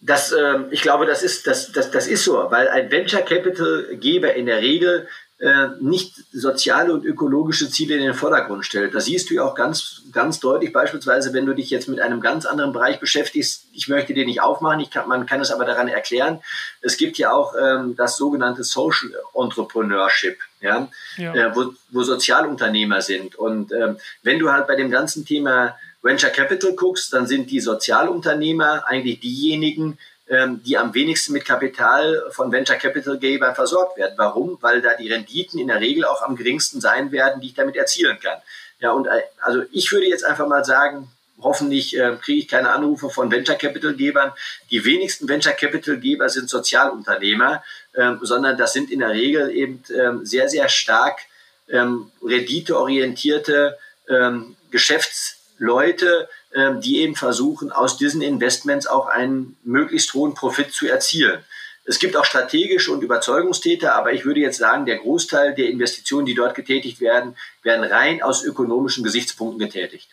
das, ähm, ich glaube, das ist, das, das, das ist so, weil ein Venture Capital Geber in der Regel äh, nicht soziale und ökologische Ziele in den Vordergrund stellt. Das siehst du ja auch ganz, ganz deutlich, beispielsweise, wenn du dich jetzt mit einem ganz anderen Bereich beschäftigst. Ich möchte den nicht aufmachen, ich kann, man kann es aber daran erklären. Es gibt ja auch ähm, das sogenannte Social Entrepreneurship, ja, ja. Äh, wo, wo Sozialunternehmer sind. Und ähm, wenn du halt bei dem ganzen Thema Venture Capital guckst, dann sind die Sozialunternehmer eigentlich diejenigen, die am wenigsten mit Kapital von Venture Capital Gebern versorgt werden. Warum? Weil da die Renditen in der Regel auch am geringsten sein werden, die ich damit erzielen kann. Ja, und äh, also ich würde jetzt einfach mal sagen, hoffentlich äh, kriege ich keine Anrufe von Venture Capital Gebern. Die wenigsten Venture Capital Geber sind Sozialunternehmer, ähm, sondern das sind in der Regel eben ähm, sehr, sehr stark ähm, renditeorientierte ähm, Geschäftsleute, ähm, die eben versuchen, aus diesen Investments auch einen möglichst hohen Profit zu erzielen. Es gibt auch strategische und Überzeugungstäter, aber ich würde jetzt sagen, der Großteil der Investitionen, die dort getätigt werden, werden rein aus ökonomischen Gesichtspunkten getätigt.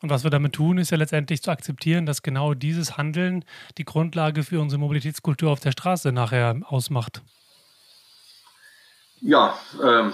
Und was wir damit tun, ist ja letztendlich zu akzeptieren, dass genau dieses Handeln die Grundlage für unsere Mobilitätskultur auf der Straße nachher ausmacht. Ja, ähm,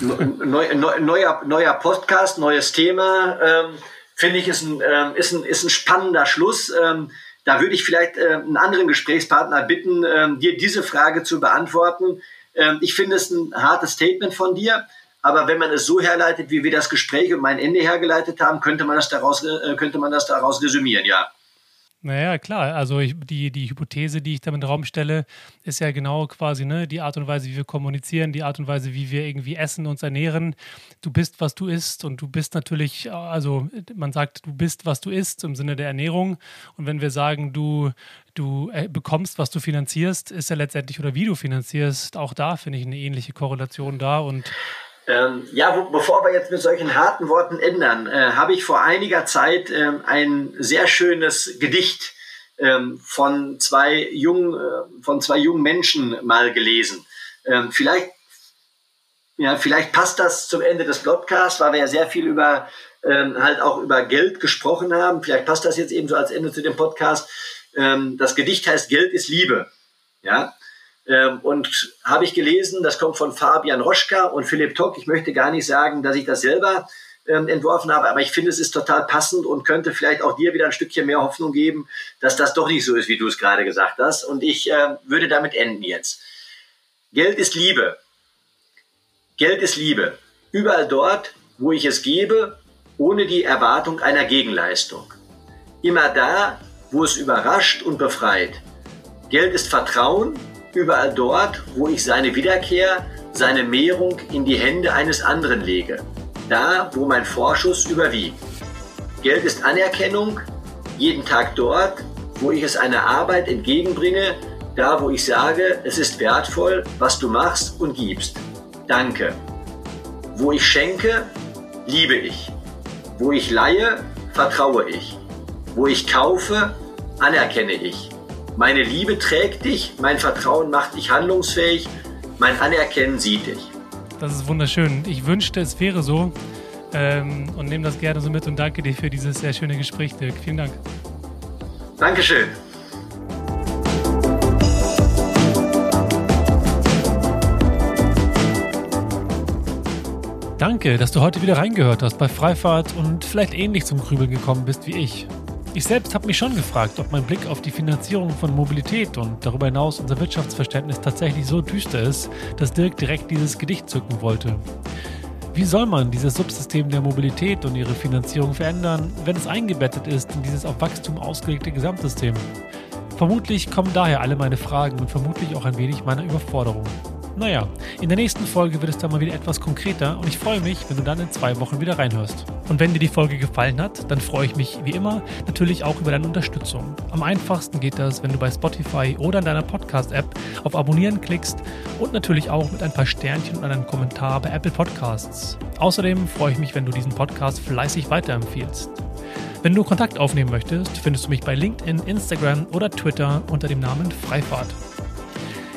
neu, neu, neuer, neuer Podcast, neues Thema. Ähm, finde ich, ist ein, ähm, ist, ein, ist ein spannender Schluss. Ähm, da würde ich vielleicht äh, einen anderen Gesprächspartner bitten, ähm, dir diese Frage zu beantworten. Ähm, ich finde es ein hartes Statement von dir. Aber wenn man es so herleitet, wie wir das Gespräch und mein Ende hergeleitet haben, könnte man das daraus, äh, könnte man das daraus resümieren, ja. Naja, klar. Also ich, die, die Hypothese, die ich da in den Raum stelle, ist ja genau quasi ne, die Art und Weise, wie wir kommunizieren, die Art und Weise, wie wir irgendwie essen, uns ernähren. Du bist, was du isst und du bist natürlich, also man sagt, du bist, was du isst im Sinne der Ernährung. Und wenn wir sagen, du, du äh, bekommst, was du finanzierst, ist ja letztendlich, oder wie du finanzierst, auch da finde ich eine ähnliche Korrelation da und ähm, ja, wo, bevor wir jetzt mit solchen harten Worten ändern, äh, habe ich vor einiger Zeit ähm, ein sehr schönes Gedicht ähm, von zwei jungen, äh, von zwei jungen Menschen mal gelesen. Ähm, vielleicht, ja, vielleicht passt das zum Ende des Podcasts, weil wir ja sehr viel über ähm, halt auch über Geld gesprochen haben. Vielleicht passt das jetzt eben so als Ende zu dem Podcast. Ähm, das Gedicht heißt Geld ist Liebe. Ja, ähm, und habe ich gelesen, das kommt von Fabian Roschka und Philipp Tock. Ich möchte gar nicht sagen, dass ich das selber ähm, entworfen habe, aber ich finde, es ist total passend und könnte vielleicht auch dir wieder ein Stückchen mehr Hoffnung geben, dass das doch nicht so ist, wie du es gerade gesagt hast. Und ich äh, würde damit enden jetzt. Geld ist Liebe. Geld ist Liebe. Überall dort, wo ich es gebe, ohne die Erwartung einer Gegenleistung. Immer da, wo es überrascht und befreit. Geld ist Vertrauen überall dort, wo ich seine Wiederkehr, seine Mehrung in die Hände eines anderen lege, da, wo mein Vorschuss überwiegt. Geld ist Anerkennung, jeden Tag dort, wo ich es einer Arbeit entgegenbringe, da, wo ich sage, es ist wertvoll, was du machst und gibst. Danke. Wo ich schenke, liebe ich. Wo ich leihe, vertraue ich. Wo ich kaufe, anerkenne ich. Meine Liebe trägt dich, mein Vertrauen macht dich handlungsfähig, mein Anerkennen sieht dich. Das ist wunderschön. Ich wünschte, es wäre so ähm, und nehme das gerne so mit und danke dir für dieses sehr schöne Gespräch, Dirk. Vielen Dank. Dankeschön. Danke, dass du heute wieder reingehört hast bei Freifahrt und vielleicht ähnlich zum Grübeln gekommen bist wie ich. Ich selbst habe mich schon gefragt, ob mein Blick auf die Finanzierung von Mobilität und darüber hinaus unser Wirtschaftsverständnis tatsächlich so düster ist, dass Dirk direkt dieses Gedicht zücken wollte. Wie soll man dieses Subsystem der Mobilität und ihre Finanzierung verändern, wenn es eingebettet ist in dieses auf Wachstum ausgelegte Gesamtsystem? Vermutlich kommen daher alle meine Fragen und vermutlich auch ein wenig meine Überforderung. Naja, in der nächsten Folge wird es dann mal wieder etwas konkreter und ich freue mich, wenn du dann in zwei Wochen wieder reinhörst. Und wenn dir die Folge gefallen hat, dann freue ich mich wie immer natürlich auch über deine Unterstützung. Am einfachsten geht das, wenn du bei Spotify oder in deiner Podcast-App auf Abonnieren klickst und natürlich auch mit ein paar Sternchen und einem Kommentar bei Apple Podcasts. Außerdem freue ich mich, wenn du diesen Podcast fleißig weiterempfiehlst. Wenn du Kontakt aufnehmen möchtest, findest du mich bei LinkedIn, Instagram oder Twitter unter dem Namen Freifahrt.